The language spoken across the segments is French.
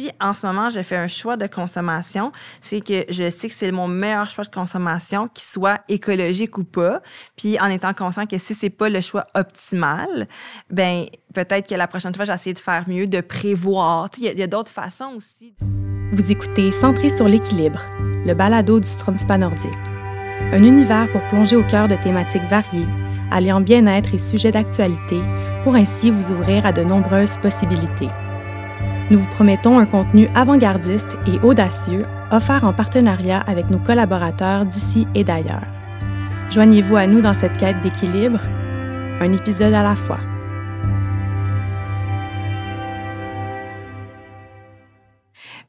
si en ce moment je fais un choix de consommation, c'est que je sais que c'est mon meilleur choix de consommation, qu'il soit écologique ou pas. Puis en étant conscient que si c'est pas le choix optimal, ben peut-être que la prochaine fois, j'essaie de faire mieux, de prévoir. Il y a, a d'autres façons aussi. Vous écoutez Centré sur l'équilibre, le balado du Stromspa nordique. Un univers pour plonger au cœur de thématiques variées, alliant bien-être et sujets d'actualité, pour ainsi vous ouvrir à de nombreuses possibilités. Nous vous promettons un contenu avant-gardiste et audacieux, offert en partenariat avec nos collaborateurs d'ici et d'ailleurs. Joignez-vous à nous dans cette quête d'équilibre, un épisode à la fois.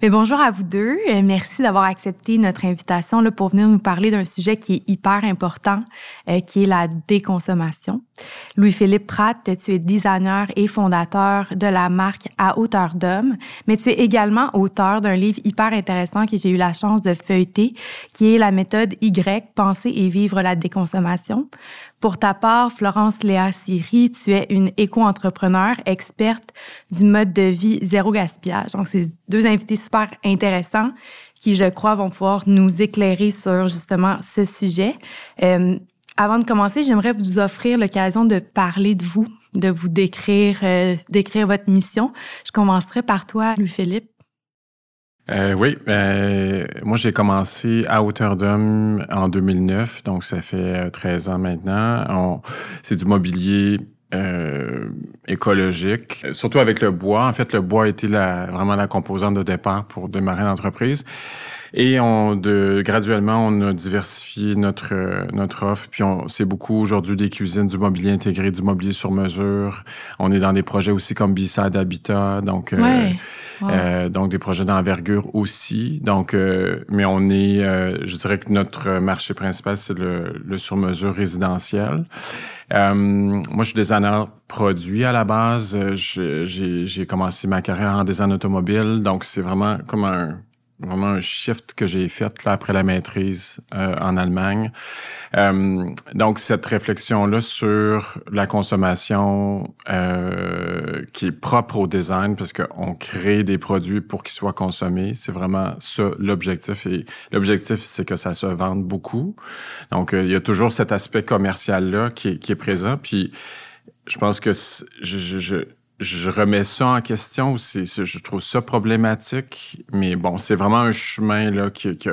Mais bonjour à vous deux. Euh, merci d'avoir accepté notre invitation là, pour venir nous parler d'un sujet qui est hyper important, euh, qui est la déconsommation. Louis-Philippe Pratt, tu es designer et fondateur de la marque À hauteur d'homme, mais tu es également auteur d'un livre hyper intéressant que j'ai eu la chance de feuilleter, qui est la méthode Y, penser et vivre la déconsommation. Pour ta part, Florence Léa Siri, tu es une éco-entrepreneur experte du mode de vie zéro gaspillage. Donc, c'est deux invités super intéressants qui, je crois, vont pouvoir nous éclairer sur justement ce sujet. Euh, avant de commencer, j'aimerais vous offrir l'occasion de parler de vous, de vous décrire, euh, décrire votre mission. Je commencerai par toi, Louis-Philippe. Euh, oui, euh, moi j'ai commencé à hauteur d'homme en 2009, donc ça fait 13 ans maintenant. C'est du mobilier euh, écologique, surtout avec le bois. En fait, le bois la, vraiment la composante de départ pour démarrer l'entreprise. Et on, de, graduellement, on a diversifié notre, notre offre. Puis c'est beaucoup aujourd'hui des cuisines, du mobilier intégré, du mobilier sur mesure. On est dans des projets aussi comme Bissade Habitat, donc, euh, euh, donc des projets d'envergure aussi. Donc, euh, mais on est, euh, je dirais que notre marché principal, c'est le, le sur-mesure résidentiel. moi, je suis designer produit à la base. J'ai, j'ai commencé ma carrière en design automobile, donc c'est vraiment comme un vraiment un shift que j'ai fait là, après la maîtrise euh, en Allemagne. Euh, donc, cette réflexion-là sur la consommation euh, qui est propre au design, parce qu'on crée des produits pour qu'ils soient consommés, c'est vraiment ça l'objectif. Et l'objectif, c'est que ça se vende beaucoup. Donc, il y a toujours cet aspect commercial-là qui qui est présent. Puis, je pense que je, je, je je remets ça en question. C'est, je trouve ça problématique. Mais bon, c'est vraiment un chemin là, qui,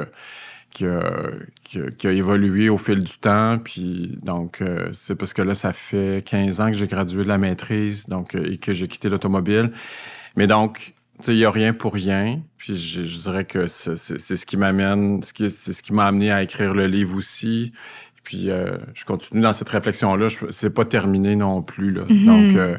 a évolué au fil du temps. Puis donc, euh, c'est parce que là, ça fait 15 ans que j'ai gradué de la maîtrise donc, euh, et que j'ai quitté l'automobile. Mais donc, il n'y a rien pour rien. Puis je, dirais que c'est, ce qui m'amène, c'est ce qui m'a amené à écrire le livre aussi. Puis euh, je continue dans cette réflexion-là. C'est pas terminé non plus. Là. Mm-hmm. Donc, euh,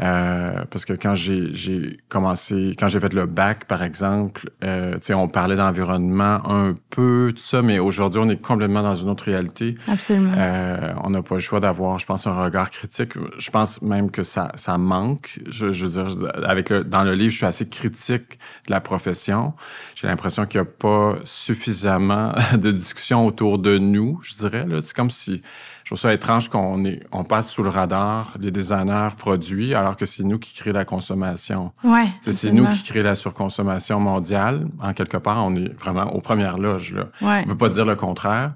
parce que quand j'ai commencé, quand j'ai fait le bac, par exemple, euh, on parlait d'environnement un peu, tout ça, mais aujourd'hui, on est complètement dans une autre réalité. Absolument. Euh, on n'a pas le choix d'avoir, je pense, un regard critique. Je pense même que ça, ça manque. Je, je veux dire, avec le, dans le livre, je suis assez critique de la profession. J'ai l'impression qu'il n'y a pas suffisamment de discussions autour de nous, je dirais. C'est comme si trouve ça étrange qu'on on passe sous le radar des designers produits alors que c'est nous qui créons la consommation. Ouais, c'est nous qui créons la surconsommation mondiale. En quelque part, on est vraiment aux premières loges. Là. Ouais. On ne peut pas dire le contraire.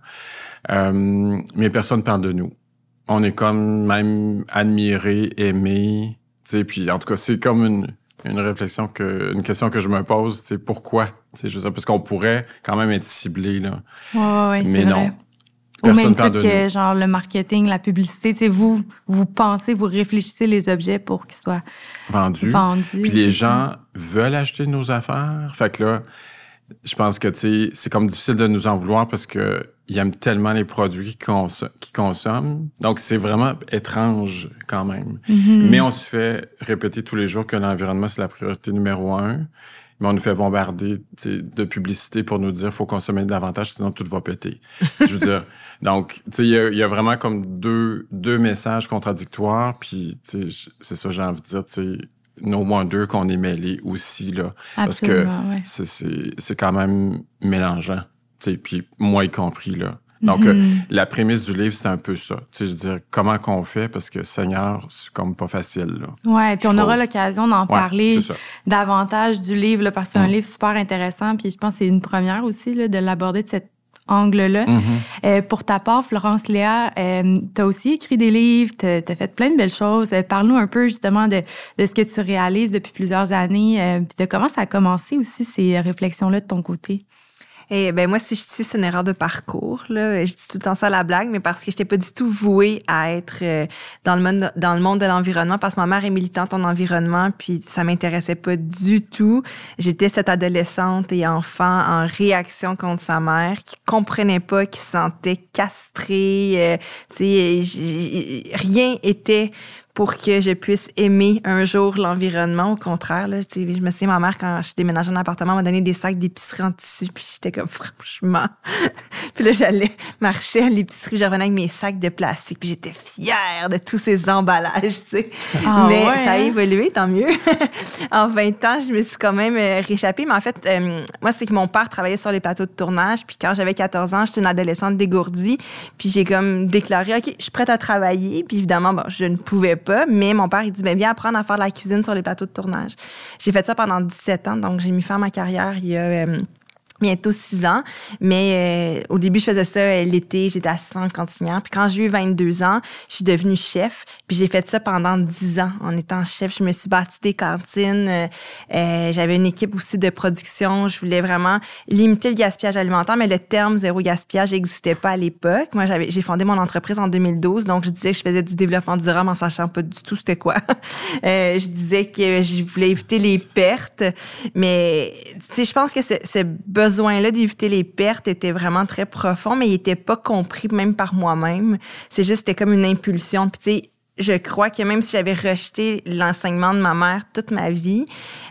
Euh, mais personne parle de nous. On est comme même admiré, aimé. Puis en tout cas, c'est comme une, une réflexion que une question que je me pose, c'est pourquoi? C'est juste parce qu'on pourrait quand même être ciblé là. Ouais, ouais, mais non. Vrai. Au même titre que genre le marketing, la publicité, vous vous pensez, vous réfléchissez les objets pour qu'ils soient vendus. vendus. Puis les gens veulent acheter nos affaires. Fait que là, je pense que c'est comme difficile de nous en vouloir parce que ils aiment tellement les produits qu'ils consomment. Donc c'est vraiment étrange quand même. Mm-hmm. Mais on se fait répéter tous les jours que l'environnement c'est la priorité numéro un mais on nous fait bombarder de publicité pour nous dire faut consommer davantage, sinon tout va péter. je veux dire, donc, il y, y, a vraiment comme deux, deux messages contradictoires, puis c'est ça, j'ai envie de dire, tu no wonder qu'on est mêlé aussi, là. parce que ouais. c'est quand même mélangeant, puis moi y compris, là. Donc, mm-hmm. la prémisse du livre, c'est un peu ça. Tu sais, je veux dire, comment qu'on fait, parce que Seigneur, c'est comme pas facile, là. Ouais, puis on aura l'occasion d'en parler davantage du livre, parce que c'est un mm. livre super intéressant, puis je pense que c'est une première aussi, là, de l'aborder de cette angle-là. Mm-hmm. Euh, pour ta part, Florence Léa, euh, tu as aussi écrit des livres, tu as, fait plein de belles choses. Euh, parle-nous un peu justement de, de, ce que tu réalises depuis plusieurs années, euh, de comment ça a commencé aussi ces réflexions-là de ton côté. Et ben moi, si je dis c'est une erreur de parcours, là, je dis tout le temps ça à la blague, mais parce que je n'étais pas du tout vouée à être euh, dans le monde dans le monde de l'environnement, parce que ma mère est militante en environnement, puis ça m'intéressait pas du tout. J'étais cette adolescente et enfant en réaction contre sa mère, qui comprenait pas, qui se sentait castrée. Euh, tu sais, rien était pour que je puisse aimer un jour l'environnement. Au contraire, là, je me souviens, ma mère, quand je déménageais en appartement, m'a donné des sacs d'épicerie en tissu, puis j'étais comme, franchement. puis là, j'allais marcher à l'épicerie, je revenais avec mes sacs de plastique, puis j'étais fière de tous ces emballages, tu sais. Ah mais ça a hein? évolué, tant mieux. en 20 ans, je me suis quand même euh, réchappée. Mais en fait, euh, moi, c'est que mon père travaillait sur les plateaux de tournage, puis quand j'avais 14 ans, j'étais une adolescente dégourdie, puis j'ai comme déclaré, OK, je suis prête à travailler, puis évidemment, bon, je ne pouvais pas, mais mon père, il dit, bien, viens apprendre à faire la cuisine sur les plateaux de tournage. J'ai fait ça pendant 17 ans, donc j'ai mis fin à ma carrière il y a... Euh, bientôt six ans. Mais euh, au début, je faisais ça euh, l'été, j'étais assistante cantinière. Puis quand j'ai eu 22 ans, je suis devenue chef. Puis j'ai fait ça pendant 10 ans. En étant chef, je me suis bâti des cantines. Euh, j'avais une équipe aussi de production. Je voulais vraiment limiter le gaspillage alimentaire, mais le terme zéro gaspillage n'existait pas à l'époque. Moi, j'ai fondé mon entreprise en 2012, donc je disais que je faisais du développement durable en sachant pas du tout c'était quoi. je disais que je voulais éviter les pertes, mais tu je pense que c'est besoin besoin-là d'éviter les pertes était vraiment très profond, mais il n'était pas compris même par moi-même. C'est juste, c'était comme une impulsion. Puis, tu sais, je crois que même si j'avais rejeté l'enseignement de ma mère toute ma vie,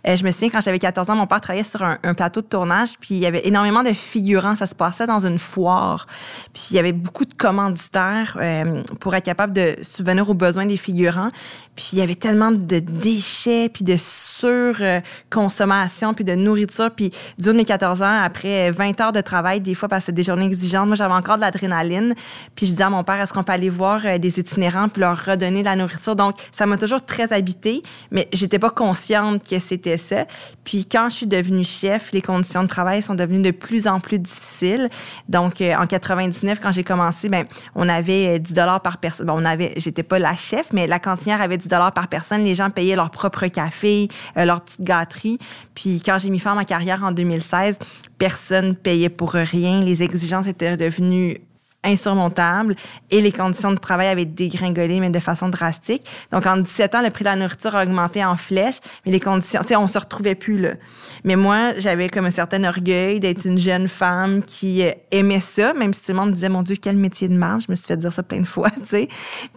euh, je me souviens quand j'avais 14 ans, mon père travaillait sur un, plateau de tournage, puis il y avait énormément de figurants. Ça se passait dans une foire, puis il y avait beaucoup de commanditaires euh, pour être capable de subvenir aux besoins des figurants. Puis il y avait tellement de déchets, puis de surconsommation, puis de nourriture. Puis du de mes 14 ans, après 20 heures de travail, des fois, parce que des journées exigeantes, moi j'avais encore de l'adrénaline. Puis je disais à mon père, est-ce qu'on peut aller voir euh, des itinérants, puis leur redonner de la nourriture. Donc, ça m'a toujours très habité, mais j'étais pas consciente que c'était ça. Puis, quand je suis devenue chef, les conditions de travail sont devenues de plus en plus difficiles. Donc, euh, en 99, quand j'ai commencé, ben, on avait 10 euh, dollars par personne. Bon, on avait, j'étais pas la chef, mais la cantinière avait 10 dollars par personne. Les gens payaient leur propre café, euh, leur petite gâterie. Puis, quand j'ai mis fin à ma carrière en 2016, personne payait pour rien. Les exigences étaient devenues insurmontable et les conditions de travail avaient dégringolé, mais de façon drastique. Donc, en 17 ans, le prix de la nourriture a augmenté en flèche, mais les conditions, tu sais, on se retrouvait plus là. Mais moi, j'avais comme un certain orgueil d'être une jeune femme qui euh, aimait ça, même si tout le monde disait, mon Dieu, quel métier de marge. Je me suis fait dire ça plein de fois, tu sais.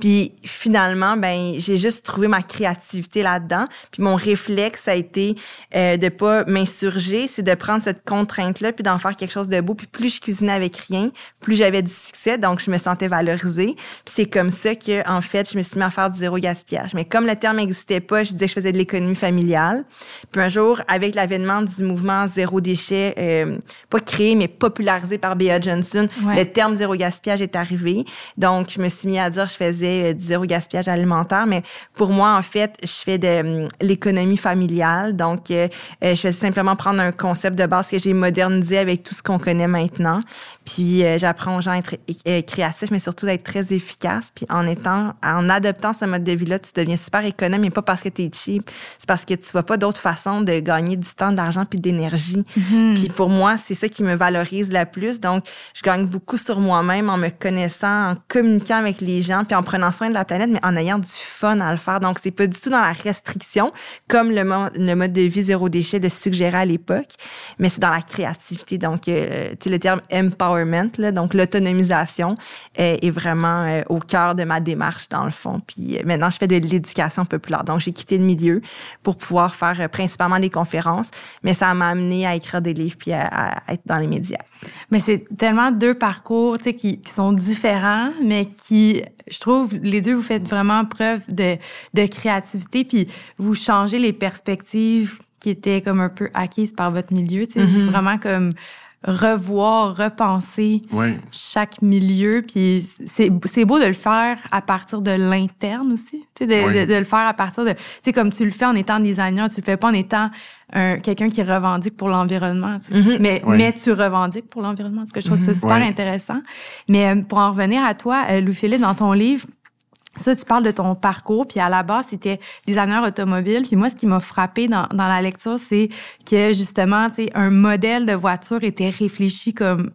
Puis, finalement, ben, j'ai juste trouvé ma créativité là-dedans. Puis, mon réflexe a été euh, de pas m'insurger, c'est de prendre cette contrainte-là puis d'en faire quelque chose de beau. Puis, plus je cuisinais avec rien, plus j'avais du succès donc je me sentais valorisée. Puis c'est comme ça que, en fait, je me suis mis à faire du zéro gaspillage. Mais comme le terme n'existait pas, je disais que je faisais de l'économie familiale. Puis un jour, avec l'avènement du mouvement zéro déchet, euh, pas créé, mais popularisé par Bea Johnson, le terme zéro gaspillage est arrivé. Donc, je me suis mis à dire que je faisais euh, du zéro gaspillage alimentaire. Mais pour moi, en fait, je fais de euh, l'économie familiale. Donc, je faisais simplement prendre un concept de base que j'ai modernisé avec tout ce qu'on connaît maintenant. Puis, j'apprends aux gens à être euh, créatif, mais surtout d'être très efficace. Puis en étant, en adoptant ce mode de vie-là, tu deviens super économe, mais pas parce que tu es cheap, c'est parce que tu vois pas d'autre façon de gagner du temps, de l'argent puis d'énergie. Mm-hmm. Puis pour moi, c'est ça qui me valorise la plus. Donc, je gagne beaucoup sur moi-même en me connaissant, en communiquant avec les gens, puis en prenant soin de la planète, mais en ayant du fun à le faire. Donc, c'est pas du tout dans la restriction, comme le, le mode de vie zéro déchet le suggérait à l'époque, mais c'est dans la créativité. Donc, euh, tu sais, le terme empowerment, là, donc l'autonomisation est, vraiment euh, au cœur de ma démarche, dans le fond. Puis euh, maintenant, je fais de l'éducation populaire. Donc, j'ai quitté le milieu pour pouvoir faire euh, principalement des conférences, mais ça m'a amené à écrire des livres puis à, être dans les médias. Mais c'est tellement deux parcours qui, qui sont différents, mais qui, je trouve, les deux, vous faites vraiment preuve de, de créativité, puis vous changez les perspectives qui étaient comme un peu acquises par votre milieu. C'est mm-hmm. vraiment comme revoir, repenser chaque milieu. Puis c'est, beau de le faire à partir de l'interne aussi, de, de, le faire à partir de... Tu sais, comme tu le fais en étant designer, tu le fais pas en étant un, quelqu'un qui revendique pour l'environnement. Mm-hmm. mais, mais tu revendiques pour l'environnement, ce que je trouve ça mm-hmm. super intéressant. Mais euh, pour en revenir à toi, euh, Louis-Philippe, dans ton livre, ça, tu parles de ton parcours, puis à la base, c'était designer automobile. Puis moi, ce qui m'a frappé dans, dans la lecture, c'est que justement, tu sais, un modèle de voiture était réfléchi comme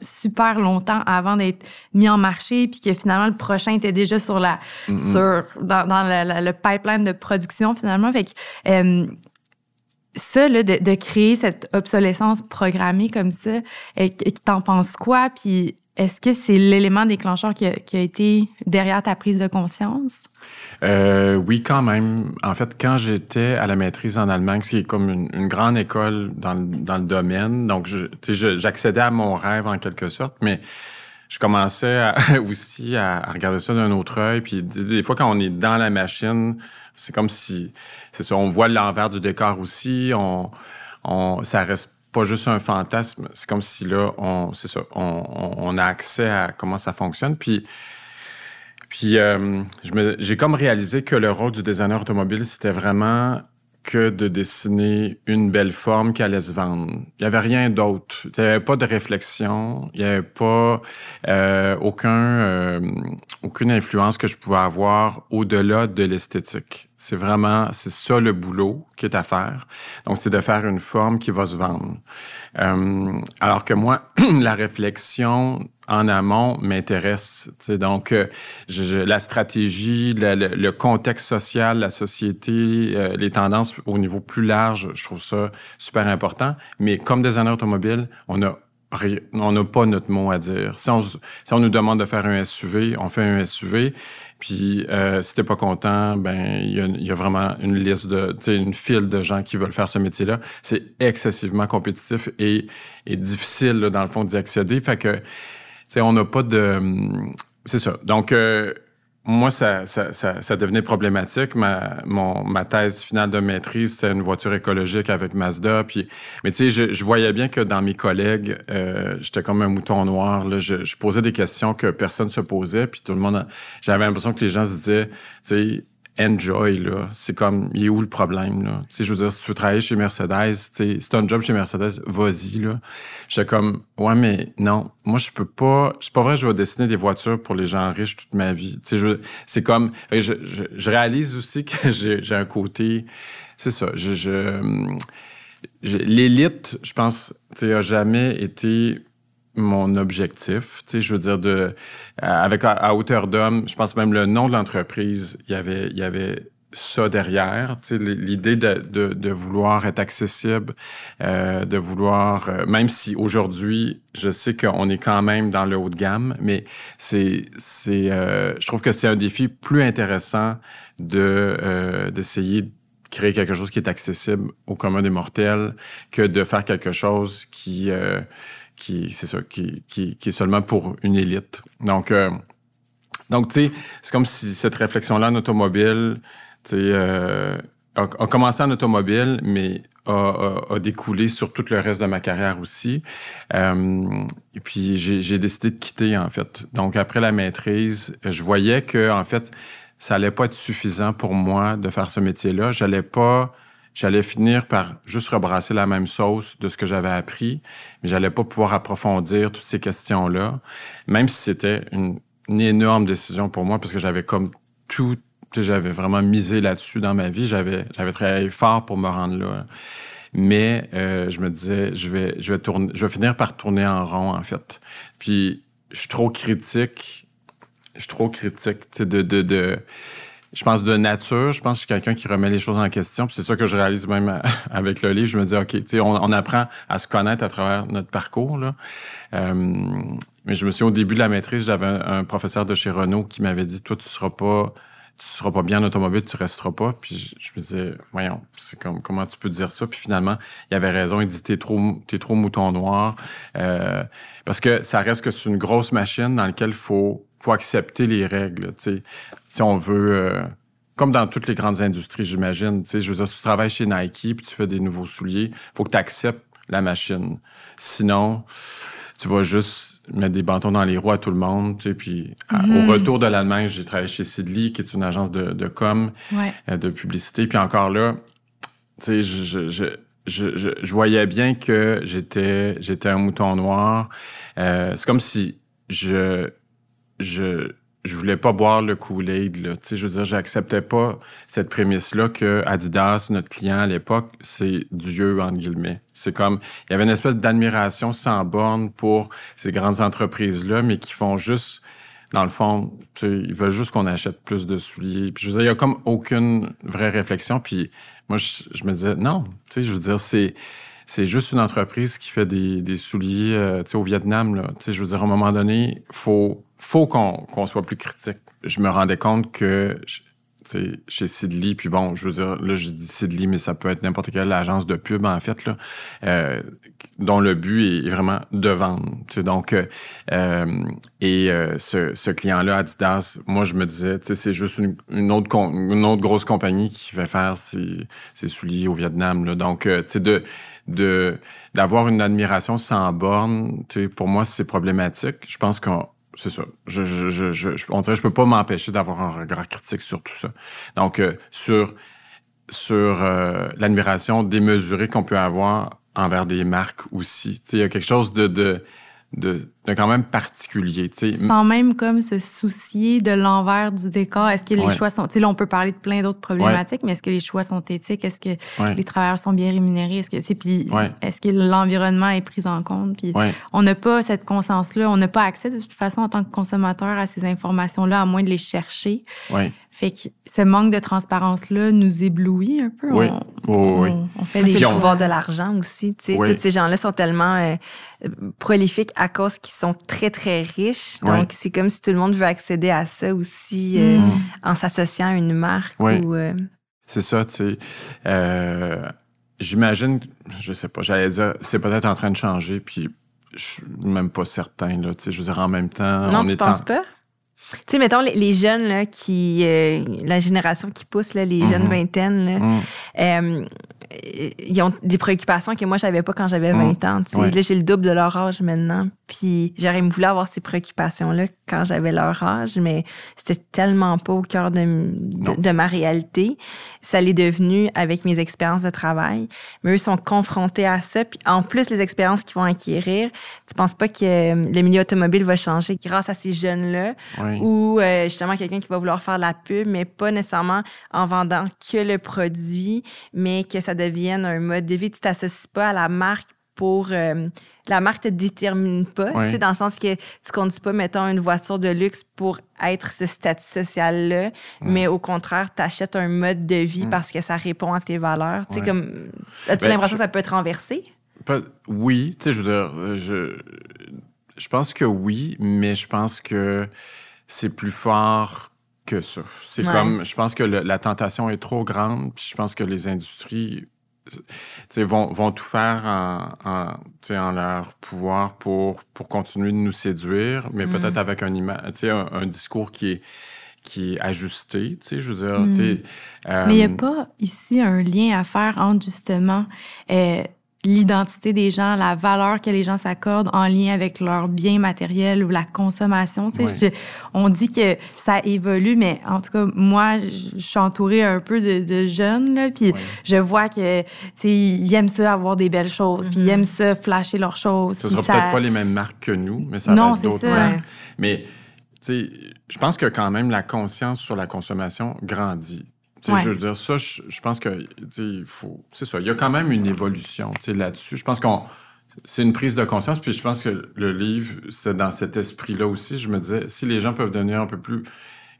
super longtemps avant d'être mis en marché, puis que finalement, le prochain était déjà sur la, sur, dans, dans le, pipeline de production, finalement. Fait que, euh, ça, là, de, de, créer cette obsolescence programmée comme ça, et, et t'en penses quoi? Puis est-ce que c'est l'élément déclencheur qui a, été derrière ta prise de conscience? Euh, oui, quand même. En fait, quand j'étais à la maîtrise en Allemagne, c'est comme une, grande école dans, le domaine, donc j'accédais à mon rêve en quelque sorte, mais je commençais aussi à, regarder ça d'un autre œil. Puis des fois, quand on est dans la machine, c'est comme si, c'est ça, on voit l'envers du décor aussi. On, ça reste pas juste un fantasme. C'est comme si là, on, c'est ça, on, a accès à comment ça fonctionne. Puis, puis euh, j'ai comme réalisé que le rôle du designer automobile, c'était vraiment que de dessiner une belle forme qui allait se vendre. Il n'y avait rien d'autre. Il n'y avait pas de réflexion. Il n'y avait pas euh, aucun, euh, aucune influence que je pouvais avoir au-delà de l'esthétique. C'est vraiment, c'est ça le boulot qui est à faire. Donc, c'est de faire une forme qui va se vendre. Euh, alors que moi, la réflexion en amont m'intéresse. Donc, euh, la stratégie, le, contexte social, la société, euh, les tendances au niveau plus large, je trouve ça super important. Mais comme designer automobile, on a on n'a pas notre mot à dire. Si on nous demande de faire un SUV, on fait un SUV. Puis euh, si t'es pas content, ben il y, a vraiment une liste de, tu sais, une file de gens qui veulent faire ce métier-là. C'est excessivement compétitif et, et difficile dans le fond d'y accéder. Fait que, tu sais, on n'a pas de, c'est ça. Donc euh, moi, ça, ça, ça, ça, devenait problématique. Ma, mon, ma thèse finale de maîtrise, c'était une voiture écologique avec Mazda. Puis, mais tu sais, je, je, voyais bien que dans mes collègues, euh, j'étais comme un mouton noir. Là. Je, je, posais des questions que personne se posait. Puis tout le monde, j'avais l'impression que les gens se disaient, tu sais, enjoy, là. C'est comme, il est où le problème, là? Tu je veux dire, si tu veux travailler chez Mercedes, tu si un job chez Mercedes, vas-y, là. J'étais comme, ouais, mais non, moi, je peux pas, c'est pas vrai, je vais dessiner des voitures pour les gens riches toute ma vie. Tu sais, c'est comme, je, je, réalise aussi que j'ai un côté, c'est ça, je, je l'élite, je pense, tu a jamais été mon objectif. Tu sais, je veux dire, de, euh, avec à, hauteur d'homme, je pense même le nom de l'entreprise, il y avait, y avait ça derrière, tu sais, l'idée de, de, vouloir être accessible, euh, de vouloir, euh, même si aujourd'hui, je sais qu'on est quand même dans le haut de gamme, mais c'est, c'est, je trouve que c'est un défi plus intéressant de d'essayer de créer quelque chose qui est accessible au commun des mortels que de faire quelque chose qui qui c'est ça, qui, qui, qui, est seulement pour une élite. Donc, euh, donc tu sais, c'est comme si cette réflexion-là en automobile, tu sais, euh, a, commencé en automobile, mais a, a, découlé sur tout le reste de ma carrière aussi. Euh, et puis, j'ai décidé de quitter, en fait. Donc, après la maîtrise, je voyais que, en fait, ça allait pas être suffisant pour moi de faire ce métier-là. J'allais pas j'allais finir par juste rebrasser la même sauce de ce que j'avais appris, mais j'allais pas pouvoir approfondir toutes ces questions-là, même si c'était une, énorme décision pour moi parce que j'avais comme tout, j'avais vraiment misé là-dessus dans ma vie, j'avais j'avais travaillé fort pour me rendre là. Mais euh, je me disais, je vais, je vais tourner, je vais finir par tourner en rond en fait. Puis je suis trop critique, je suis trop critique, de, de, de je pense, de nature. Je pense que je suis quelqu'un qui remet les choses en question. c'est ça que je réalise même avec le livre. Je me dis, OK, on, on apprend à se connaître à travers notre parcours. Euh, mais je me suis au début de la maîtrise, j'avais un, professeur de chez Renault qui m'avait dit, toi, tu seras pas tu seras pas bien en automobile, tu resteras pas. Puis je, me disais, voyons, c'est comme comment tu peux dire ça? Puis finalement, il avait raison. Il dit, t'es trop, t'es trop mouton noir. Euh, parce que ça reste que c'est une grosse machine dans laquelle faut faut accepter les règles. sais. Si on veut, euh, comme dans toutes les grandes industries, j'imagine. Je veux dire, si tu travailles chez Nike puis tu fais des nouveaux souliers, faut que tu acceptes la machine. Sinon, tu vas juste mettre des bâtons dans les roues à tout le monde. Tu sais, puis au Mhm. retour de l'Allemagne, j'ai travaillé chez Sidley, qui est une agence de, de com, Ouais. euh, de publicité. Puis encore là, tu sais, je, je, je, je, je- je voyais bien que j'étais, j'étais un mouton noir. Euh, c'est comme si je, je, je voulais pas boire le Kool-Aid, je veux dire, j'acceptais pas cette prémisse-là que Adidas, notre client à l'époque, c'est Dieu, entre guillemets. C'est comme, il y avait une espèce d'admiration sans borne pour ces grandes entreprises-là, mais qui font juste, dans le fond, ils veulent juste qu'on achète plus de souliers. Puis je veux dire, il y a comme aucune vraie réflexion. Puis moi, je, me disais, non, tu sais, je veux dire, c'est, c'est juste une entreprise qui fait des, des souliers, euh, au Vietnam, là. Je veux dire, à un moment donné, faut, faut qu'on, soit plus critique. Je me rendais compte que, chez Sidley, puis bon, je veux dire, là, je dis Sidley, mais ça peut être n'importe quelle agence de pub, en fait, là, euh, dont le but est, vraiment de vendre. Donc, euh, euh, et ce, ce client-là, Adidas, moi, je me disais, c'est juste une, une autre, une autre grosse compagnie qui fait faire ses, souliers au Vietnam, là. Donc, tu de de d'avoir une admiration sans borne, pour moi, c'est problématique. Je pense qu'on c'est ça. Je, je, je, on dirait que je peux pas m'empêcher d'avoir un regard critique sur tout ça. Donc, euh, sur, sur euh, l'admiration démesurée qu'on peut avoir envers des marques aussi. Il y a quelque chose de, de, de quand même particulier. Tu sais. Sans même comme se soucier de l'envers du décor. Est-ce que les Ouais. choix sont... Tu sais, là, on peut parler de plein d'autres problématiques, mais est-ce que les choix sont éthiques? Est-ce que Ouais. les travailleurs sont bien rémunérés? Est-ce que, tu sais, puis est-ce que l'environnement est pris en compte? Puis on n'a pas cette conscience-là. On n'a pas accès, de toute façon, en tant que consommateur, à ces informations-là, à moins de les chercher. Fait que ce manque de transparence-là nous éblouit un peu. Oui. On, Oui, oui. on- on fait des le pouvoir de l'argent aussi. Oui. Tous ces gens-là sont tellement euh, prolifiques à cause qu'ils sont très, très riches. Oui. Donc, c'est comme si tout le monde veut accéder à ça aussi euh, Mm. en s'associant à une marque. Oui. Ou, euh, C'est ça, tu sais. Euh, J'imagine, je sais pas, j'allais dire, c'est peut-être en train de changer, puis je suis même pas certain, là, tu sais. Je veux dire, en même temps, non, on tu est penses en- pas? Tu sais, mettons, les, les jeunes, là, qui, euh, la génération qui pousse, là, les jeunes Mhm. vingtaines, là, Mm. euh, ils ont des préoccupations que moi, j'avais pas quand j'avais Mm. 20 ans. tu sais. Ouais. Là, j'ai le double de leur âge maintenant. Puis j'aurais voulu avoir ces préoccupations-là quand j'avais leur âge, mais c'était tellement pas au cœur de, de, de ma réalité. Ça l'est devenu avec mes expériences de travail. Mais eux sont confrontés à ça. Puis en plus, les expériences qu'ils vont acquérir, tu penses pas que euh, le milieu automobile va changer grâce à ces jeunes-là? Ou euh, justement quelqu'un qui va vouloir faire la pub, mais pas nécessairement en vendant que le produit, mais que ça devienne un mode de vie. Tu t'associes pas à la marque pour... euh, la marque te détermine pas, Ouais. tu sais, dans le sens que tu conduis pas, mettons, une voiture de luxe pour être ce statut social-là, mais au contraire, tu achètes un mode de vie Mm. parce que ça répond à tes valeurs. Tu sais, comme... As-tu Ben, l'impression je- que ça peut être renversé? Pas- oui, tu sais, je veux dire, euh, je, je pense que oui, mais je pense que c'est plus fort que ça. C'est Ouais. comme, je pense que le- la tentation est trop grande, puis je pense que les industries vont, vont tout faire en, en, leur pouvoir pour, pour continuer de nous séduire, mais Mm. peut-être avec un, un, un discours qui est, qui est ajusté, tu sais, je veux dire, tu sais, Mais il n'y a euh, pas ici un lien à faire entre justement euh, l'identité des gens, la valeur que les gens s'accordent en lien avec leurs biens matériels ou la consommation. Tu sais, Ouais. je- on dit que ça évolue, mais en tout cas, moi, je je suis entourée un peu de, de jeunes, là, puis Ouais. je vois que tu sais, ils aiment ça avoir des belles choses, puis ils Mhm. aiment ça flasher leurs choses. Ce puis sera ça- peut-être pas les mêmes marques que nous, mais ça Non, va être d'autres marques. Mais, tu sais, je pense que quand même la conscience sur la consommation grandit. Ouais. Je veux dire, ça, je, je pense que, tu sais, il faut... C'est ça, il y a quand même une évolution, là-dessus. Je pense qu'on... C'est une prise de conscience, puis je pense que le livre, c'est dans cet esprit-là aussi. Je me disais, si les gens peuvent devenir un peu plus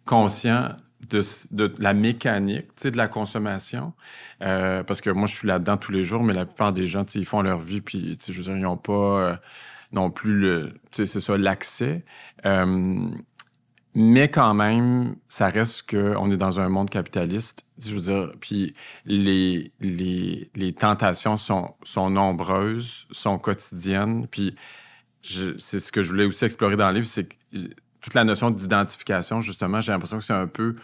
conscients de, de la mécanique, de la consommation, euh, parce que moi, je suis là-dedans tous les jours, mais la plupart des gens, ils font leur vie, puis, je veux dire, ils n'ont pas euh, non plus le, c'est ça, l'accès. Euh, mais quand même, ça reste qu'on est dans un monde capitaliste. Je veux dire, puis les, les, les tentations sont, sont nombreuses, sont quotidiennes. Puis c'est ce que je voulais aussi explorer dans le livre, c'est que euh, toute la notion d'identification, justement, j'ai l'impression que c'est un peu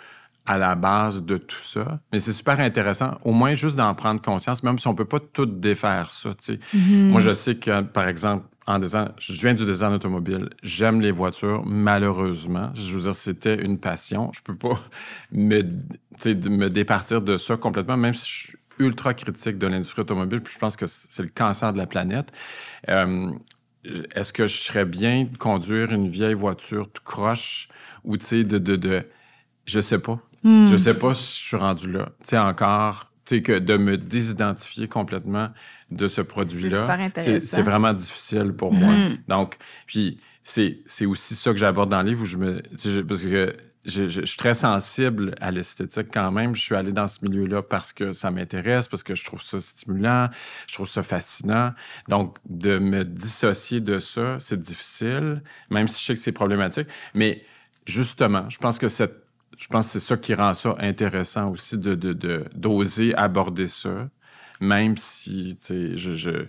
à la base de tout ça. Mais c'est super intéressant, au moins juste d'en prendre conscience, même si on peut pas tout défaire ça. tu sais. Moi, je sais que, par exemple, en design, je viens du design automobile. J'aime les voitures, malheureusement. Je veux dire, c'était une passion. Je peux pas me, me départir de ça complètement, même si je suis ultra critique de l'industrie automobile, puis je pense que c'est le cancer de la planète. Euh, est-ce que je serais bien de conduire une vieille voiture tout croche ou, tu sais, de, de, de... Je sais pas. Je sais pas si je suis rendu là. Tu sais, encore, tu sais, que de me désidentifier complètement de ce produit-là, c'est vraiment difficile pour moi. Donc, puis c'est aussi ça que j'aborde dans le livre où je me... parce que je, je- je suis très sensible à l'esthétique quand même. Je suis allé dans ce milieu-là parce que ça m'intéresse, parce que je trouve ça stimulant, je trouve ça fascinant. Donc, de me dissocier de ça, c'est difficile, même si je sais que c'est problématique. Mais justement, je pense que cette je pense c'est ça qui rend ça intéressant aussi de de- de- d'oser aborder ça, même si, je, je-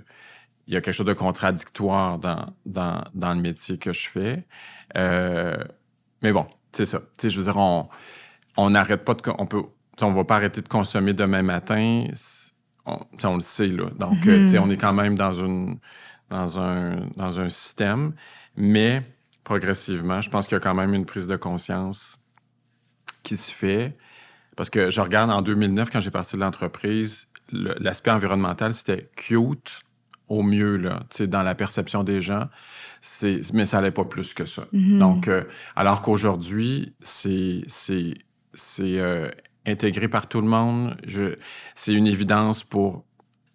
il y a quelque chose de contradictoire dans, dans, dans le métier que je fais. Euh, mais bon, c'est ça. Tu sais, je veux dire, on on n'arrête pas de... On peut... On va pas arrêter de consommer demain matin. On, le sait, là. Donc, euh, sais, on est quand même dans, une, dans, un, dans un système. Mais progressivement, je pense qu'il y a quand même une prise de conscience qui se fait. Parce que je regarde en 2009, quand j'ai parti de l'entreprise, le- l'aspect environnemental, c'était cute au mieux, là, dans la perception des gens. Mais ça n'allait pas plus que ça. Donc, euh, alors qu'aujourd'hui, c'est, euh, intégré par tout le monde. C'est une évidence pour,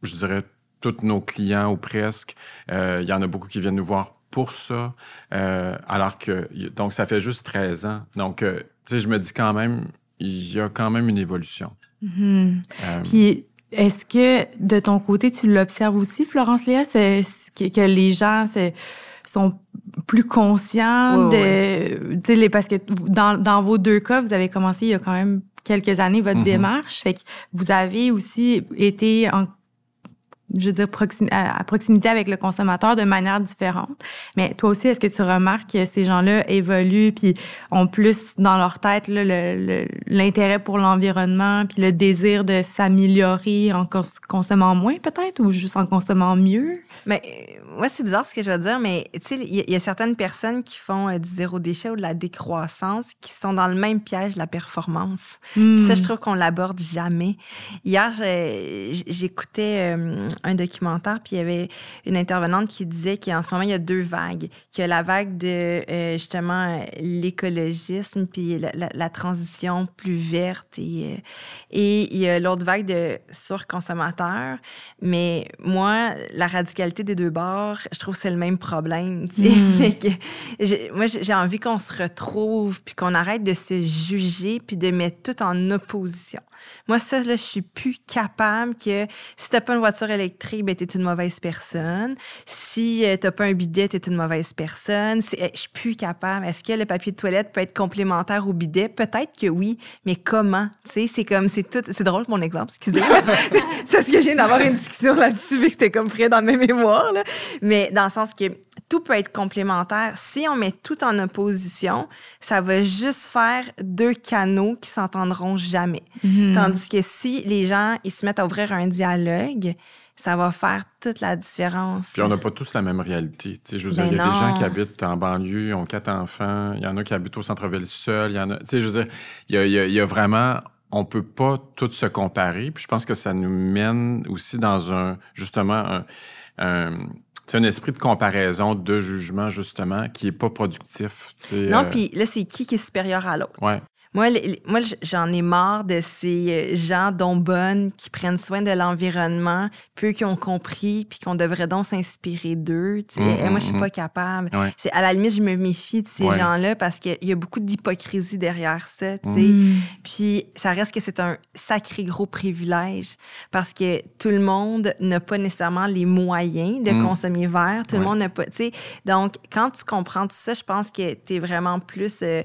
je dirais, tous nos clients ou presque. Euh, Il y en a beaucoup qui viennent nous voir pour ça. Euh, alors que, donc, ça fait juste 13 ans. Donc, euh, tu sais, je me dis quand même, il y a quand même une évolution. Mhm. Euh, Puis, est-ce que de ton côté, tu l'observes aussi, Florence Léa, ce- ce- que, les gens se- sont plus conscients Oui, de. sais, les- parce que dans, dans vos deux cas, vous avez commencé il y a quand même quelques années votre Mhm. démarche. Fait que vous avez aussi été en je veux dire, proximi- à, à proximité avec le consommateur de manière différente. Mais toi aussi, est-ce que tu remarques que ces gens-là évoluent puis ont plus dans leur tête là, le- le- l'intérêt pour l'environnement puis le désir de s'améliorer en cons- consommant moins peut-être ou juste en consommant mieux? Mais euh, moi, c'est bizarre ce que je veux dire, mais tu sais, il y, a- il y a certaines personnes qui font euh, du zéro déchet ou de la décroissance qui sont dans le même piège de la performance. Puis ça, je trouve qu'on l'aborde jamais. Hier, j'écoutais euh, un documentaire, puis il y avait une intervenante qui disait qu'en ce moment, il y a deux vagues. Qu'il y a la vague de, euh, justement, l'écologisme, puis la, la- la transition plus verte, et, euh, et il y a l'autre vague de surconsommateurs. Mais moi, la radicalité des deux bords, je trouve que c'est le même problème. Mm. Que j'ai- moi, j'ai envie qu'on se retrouve, puis qu'on arrête de se juger, puis de mettre tout en opposition. Moi, ça, là, je suis plus capable que si t'as pas une voiture électrique, ben, t'es une mauvaise personne. Si euh, t'as pas un bidet, t'es une mauvaise personne. Eh, Je suis plus capable. Est-ce que le papier de toilette peut être complémentaire au bidet? Peut-être que oui, mais comment? Tu sais, c'est comme, c'est tout. C'est drôle mon exemple, excusez-moi. c'est ce que je viens d'avoir une discussion là-dessus, vu que c'était comme frais dans mes mémoires, là. Mais dans le sens que tout peut être complémentaire. Si on met tout en opposition, ça va juste faire deux canaux qui s'entendront jamais. Mhm. Tandis que si les gens ils se mettent à ouvrir un dialogue, ça va faire toute la différence. Puis on n'a pas tous la même réalité. Tu sais, je veux dire, Ben il y a des gens qui habitent en banlieue, ont quatre enfants, il y en a qui habitent au centre-ville seuls, il y en a. Tu sais, je veux dire, il y a, il y a- il y a vraiment. On peut pas tous se comparer. Puis je pense que ça nous mène aussi dans un, justement, un, un, esprit de comparaison, de jugement, justement, qui est pas productif. non, euh, puis là, c'est qui qui est supérieur à l'autre? Ouais. Moi, les- moi, j'en ai marre de ces euh, gens dont bonnes qui prennent soin de l'environnement, peu qui ont compris, puis qu'on devrait donc s'inspirer d'eux. tu sais. Mm, Eh, moi, je mm, suis mm. pas capable. Ouais. C'est à la limite, je me méfie de ces Ouais. gens-là parce qu'il y a beaucoup d'hypocrisie derrière ça. tu sais. Puis ça reste que c'est un sacré gros privilège parce que tout le monde n'a pas nécessairement les moyens de Mm. consommer vert. Tout le monde n'a pas, tu sais. Donc, quand tu comprends tout ça, je pense que tu es vraiment plus euh,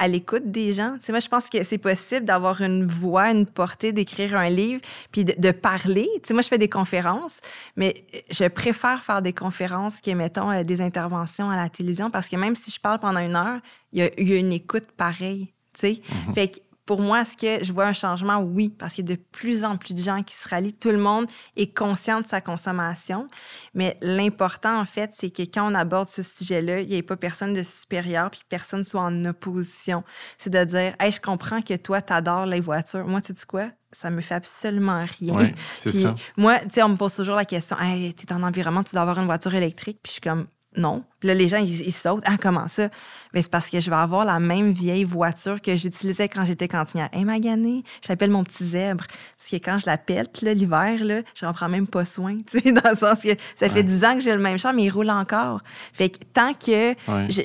à l'écoute des gens. Tu sais, moi, je pense que c'est possible d'avoir une voix, une portée, d'écrire un livre, puis de, de parler. Tu sais, moi, je fais des conférences, mais je préfère faire des conférences que, mettons, euh, des interventions à la télévision parce que même si je parle pendant une heure, il y a, il y a une écoute pareille. Tu sais, fait que pour moi, est-ce que je vois un changement? Oui, parce qu'il y a de plus en plus de gens qui se rallient. Tout le monde est conscient de sa consommation. Mais l'important, en fait, c'est que quand on aborde ce sujet-là, il n'y ait pas personne de supérieur puis que personne soit en opposition. C'est de dire, hey, je comprends que toi, tu adores les voitures. Moi, tu sais quoi? ça me fait absolument rien. Oui, c'est ça. Moi, tu sais, on me pose toujours la question, hey, es en environnement, tu dois avoir une voiture électrique. Puis je suis comme, non. Puis là, les gens, ils, sautent. Ah, comment ça? Mais c'est parce que je vais avoir la même vieille voiture que j'utilisais quand j'étais cantinière. Hey, Magané, j'appelle mon petit zèbre. Parce que quand je la pète, l'hiver, je n'en prends même pas soin. Dans le sens que ça fait dix ans que j'ai le même char, mais il roule encore. Fait que tant que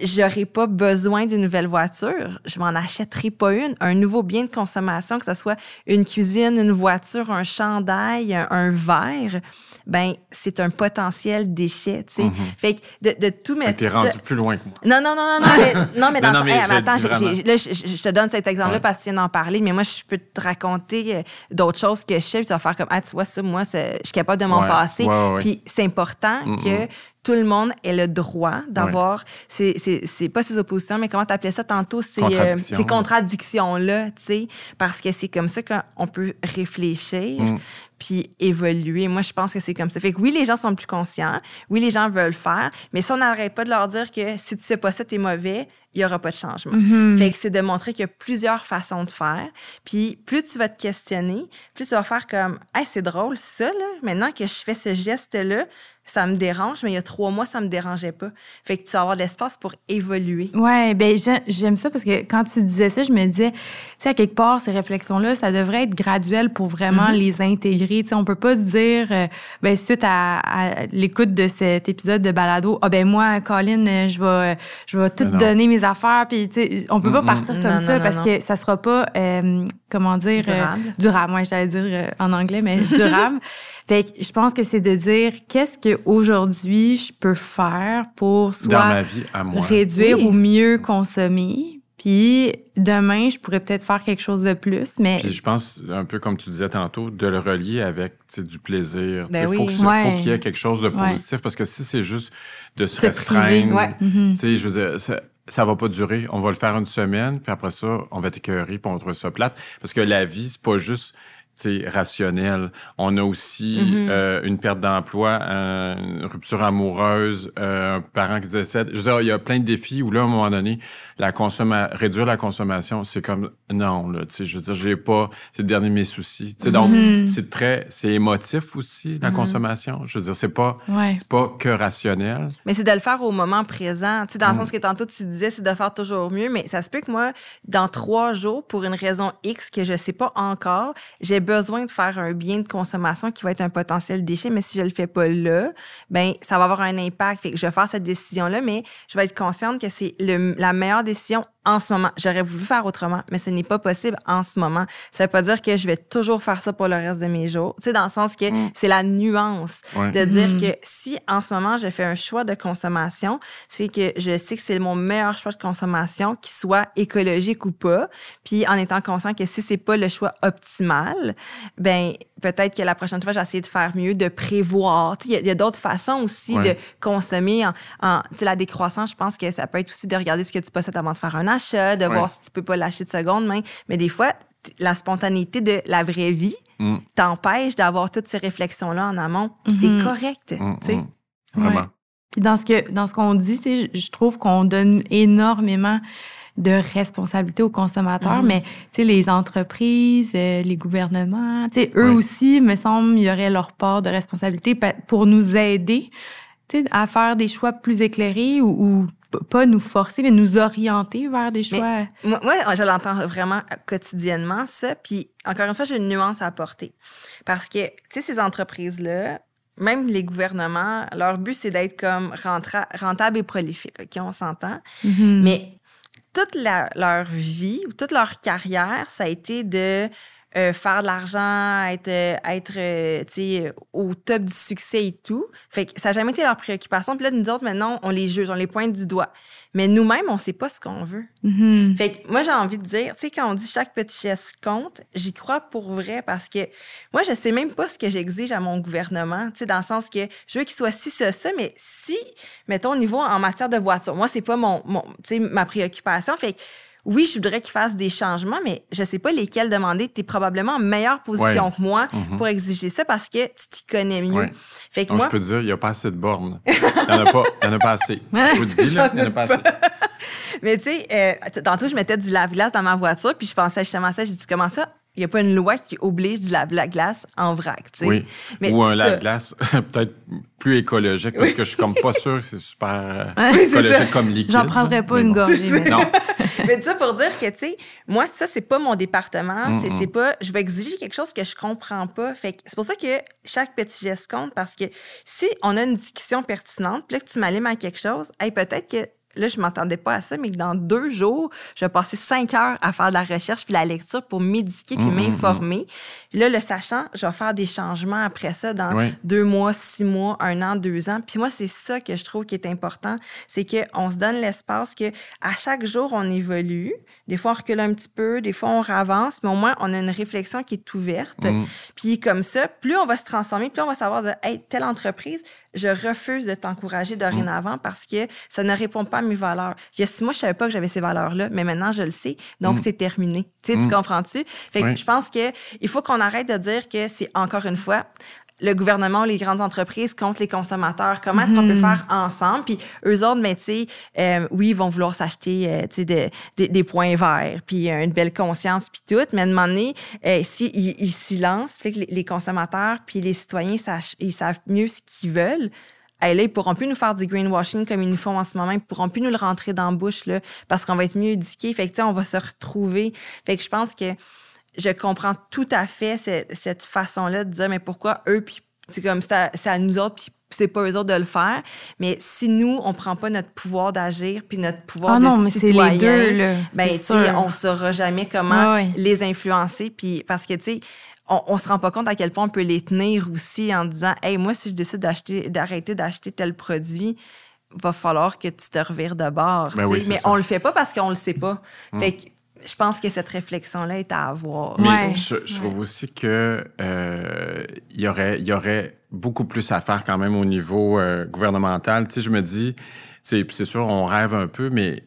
j'aurai pas besoin d'une nouvelle voiture, je m'en achèterai pas une. Un nouveau bien de consommation, que ce soit une cuisine, une voiture, un chandail, un, verre, ben c'est un potentiel déchet. Sais. Mm-hmm. Fait que de, de tout mettre. T'es rendu plus loin que moi. Non, non, non, non, non, mais, non, mais dans non, non, mais attends, là, je, te donne cet exemple-là parce que tu viens d'en parler, mais moi, je peux te raconter euh, d'autres choses que je sais, puis tu vas faire comme, ah, tu vois, ça, moi, je suis capable de m'en passer. puis c'est important que tout le monde ait le droit d'avoir, c'est pas ses oppositions, mais comment tu appelais ça tantôt, c'est euh, ces contradictions-là, tu sais, parce que c'est comme ça qu'on peut réfléchir. Mm puis évoluer. Moi, je pense que c'est comme ça. Fait que oui, les gens sont plus conscients. Oui, les gens veulent faire. Mais si on n'arrête pas de leur dire que si tu fais pas ça, t'es mauvais, il n'y aura pas de changement. Mm-hmm. Fait que c'est de montrer qu'il y a plusieurs façons de faire. Puis plus tu vas te questionner, plus tu vas faire comme, hey, c'est drôle, ça, là. Maintenant que je fais ce geste-là, ça me dérange, mais il y a trois mois, ça me dérangeait pas. Fait que tu vas avoir de l'espace pour évoluer. Ouais, ben j'aime ça parce que quand tu disais ça, je me disais, tu sais, à quelque part, ces réflexions-là, ça devrait être graduel pour vraiment mm-hmm. les intégrer. Tu sais, on peut pas dire, euh, ben suite à, l'écoute de cet épisode de balado, ah ben moi, Colin, je vais, je vais tout donner mes affaires, puis tu sais, on peut pas partir comme ça parce que ça sera pas, euh, comment dire, euh, durable. durable. Moi, j'allais dire en anglais, mais durable. Fait que je pense que c'est de dire qu'est-ce que aujourd'hui je peux faire pour soit réduire ou mieux consommer? Puis demain, je pourrais peut-être faire quelque chose de plus, mais... Puis je pense, un peu comme tu disais tantôt, de le relier avec du plaisir. Ben Il faut qu'il y ait quelque chose de positif, parce que si c'est juste de se, restreindre, mm-hmm. sais, je veux dire, ça, ça va pas durer. On va le faire une semaine, puis après ça, on va être écœuré, puis on va trouver ça plate. Parce que la vie, c'est pas juste rationnel. On a aussi mm-hmm. euh, une perte d'emploi, une rupture amoureuse, euh, un parent qui décède. Je veux dire, il y a plein de défis où là, à un moment donné, la consomma réduire la consommation, c'est comme non, là, tu sais, je veux dire, j'ai pas, c'est le dernier de mes soucis. Tu sais, donc, mm-hmm. c'est très, c'est émotif aussi, la mm-hmm. consommation. Je veux dire, c'est pas, c'est pas que rationnel. Mais c'est de le faire au moment présent. Tu sais, dans le mm. sens que tantôt tu disais, c'est de faire toujours mieux, mais ça se peut que moi, dans trois jours, pour une raison X que je sais pas encore, j'ai besoin de faire un bien de consommation qui va être un potentiel déchet, mais si je le fais pas là, ben ça va avoir un impact. Fait que je vais faire cette décision-là, mais je vais être consciente que c'est la meilleure décision en ce moment. J'aurais voulu faire autrement, mais ce n'est pas possible en ce moment. Ça veut pas dire que je vais toujours faire ça pour le reste de mes jours. Tu sais, dans le sens que mm. c'est la nuance de dire mm. que si en ce moment je fais un choix de consommation, c'est que je sais que c'est mon meilleur choix de consommation, qu'il soit écologique ou pas. Puis en étant conscient que si c'est pas le choix optimal, ben peut-être que la prochaine fois, j'essaie de faire mieux, de prévoir. Il y a, d'autres façons aussi de consommer. En, en la décroissance, je pense que ça peut être aussi de regarder ce que tu possèdes avant de faire un achat, de voir si tu peux pas l'acheter de seconde main. Mais des fois, la spontanéité de la vraie vie mm. t'empêche d'avoir toutes ces réflexions-là en amont. C'est mm-hmm. correct. Mm, mm. Vraiment. Puis dans ce que dans ce qu'on dit, je trouve qu'on donne énormément de responsabilité aux consommateurs, mm-hmm. mais tu sais, les entreprises, euh, les gouvernements, tu sais, eux aussi, me semble, il y aurait leur part de responsabilité pour nous aider tu sais, à faire des choix plus éclairés ou, pas nous forcer, mais nous orienter vers des choix. moi, je l'entends vraiment quotidiennement, ça. Puis, encore une fois, j'ai une nuance à apporter. Parce que, tu sais, ces entreprises-là, même les gouvernements, leur but, c'est d'être comme rentable et prolifique. OK, on s'entend. Mm-hmm. Mais toute leur vie, toute leur carrière, ça a été de euh, faire de l'argent, être, être euh, au top du succès et tout. Ça n'a jamais été leur préoccupation. Puis là, nous autres, maintenant, on les juge, on les pointe du doigt. Mais nous-mêmes, on sait pas ce qu'on veut. Mm-hmm. Fait que moi, j'ai envie de dire, tu sais, quand on dit chaque petit geste compte, j'y crois pour vrai parce que moi, je sais même pas ce que j'exige à mon gouvernement, tu sais, dans le sens que je veux qu'il soit si, ça, ça, mais si, mettons, au niveau en matière de voiture, moi, c'est pas mon, mon tu sais, ma préoccupation. Fait que oui, je voudrais qu'ils fassent des changements, mais je sais pas lesquels demander. Tu es probablement en meilleure position Ouais. que moi Mhm. pour exiger ça parce que tu t'y connais mieux. Ouais. Fait que Donc, moi, je peux te dire, il n'y a pas assez de bornes. Il n'y en a pas, il y en a pas assez. Je vous dis, là, il n'y en a pas assez. mais tu sais, euh, tantôt, je mettais du lave-glace dans ma voiture, puis je pensais justement à ça. J'ai dit, comment ça? Il n'y a pas une loi qui oblige du lave-glace en vrac, tu sais. Oui. Mais Ou un ça- lave-glace peut-être plus écologique, parce que je suis comme pas sûr que c'est super euh, Oui, écologique comme liquide. J'en prendrais pas mais une bon. gorgée. mais- Non. Mais ça pour dire que, tu sais, moi, ça, c'est pas mon département. C'est Mm-mm. c'est pas. Je vais exiger quelque chose que je comprends pas. Fait que c'est pour ça que chaque petit geste compte parce que si on a une discussion pertinente, puis là, que tu m'allumes à quelque chose, hey, peut-être que. Là, je m'attendais pas à ça, mais que dans deux jours, je vais passer cinq heures à faire de la recherche puis la lecture pour m'éduquer puis Mm, mm, m'informer. Puis là, le sachant, je vais faire des changements après ça dans Oui. deux mois, six mois, un an, deux ans. Puis moi, c'est ça que je trouve qui est important, c'est qu'on se donne l'espace que à chaque jour, on évolue. Des fois, on recule un petit peu, des fois, on avance, mais au moins, on a une réflexion qui est ouverte. Mm. Puis comme ça, plus on va se transformer, plus on va savoir de, hey, telle entreprise, je refuse de t'encourager dorénavant parce que ça ne répond pas à mes valeurs. Mois, je savais pas que j'avais ces valeurs-là, mais maintenant, je le sais. Donc, Mm. c'est terminé. Tu Mm. tu comprends-tu? Fait que Oui. je pense que il faut qu'on arrête de dire que c'est encore une fois le gouvernement ou les grandes entreprises contre les consommateurs. Comment est-ce qu'on peut Mhm. faire ensemble? Puis eux autres, ben, tu sais, euh, oui, ils vont vouloir s'acheter, euh, tu sais, de- de- des points verts, puis euh, une belle conscience, puis tout. Mais à un moment donné, euh, si ils, ils que les, les consommateurs puis les citoyens, ils savent mieux ce qu'ils veulent. Hey, là, ils pourront plus nous faire du greenwashing comme ils nous font en ce moment. Ils pourront plus nous le rentrer dans la bouche, là, parce qu'on va être mieux éduqués. Fait que, tu sais, on va se retrouver. Fait que je pense que je comprends tout à fait ce- cette façon-là de dire, mais pourquoi eux, puis c'est comme, c'est à, c'est à nous autres, puis c'est pas eux autres de le faire. Mais si nous, on prend pas notre pouvoir d'agir, puis notre pouvoir Ah de non, mais c'est citoyen, les deux, là. ben, on saura jamais comment Ouais, ouais. les influencer. Puis parce que, tu sais, on, on se rend pas compte à quel point on peut les tenir aussi en disant, hey, moi, si je décide d'acheter, d'arrêter d'acheter tel produit, va falloir que tu te revires de bord. Ben oui, mais ça. on le fait pas parce qu'on le sait pas. Fait que je pense que cette réflexion-là est à avoir. Mais Ouais. je, je trouve aussi que euh, y aurait, il y aurait beaucoup plus à faire quand même au niveau euh, gouvernemental. Tu sais, je me dis, c'est sûr, on rêve un peu, mais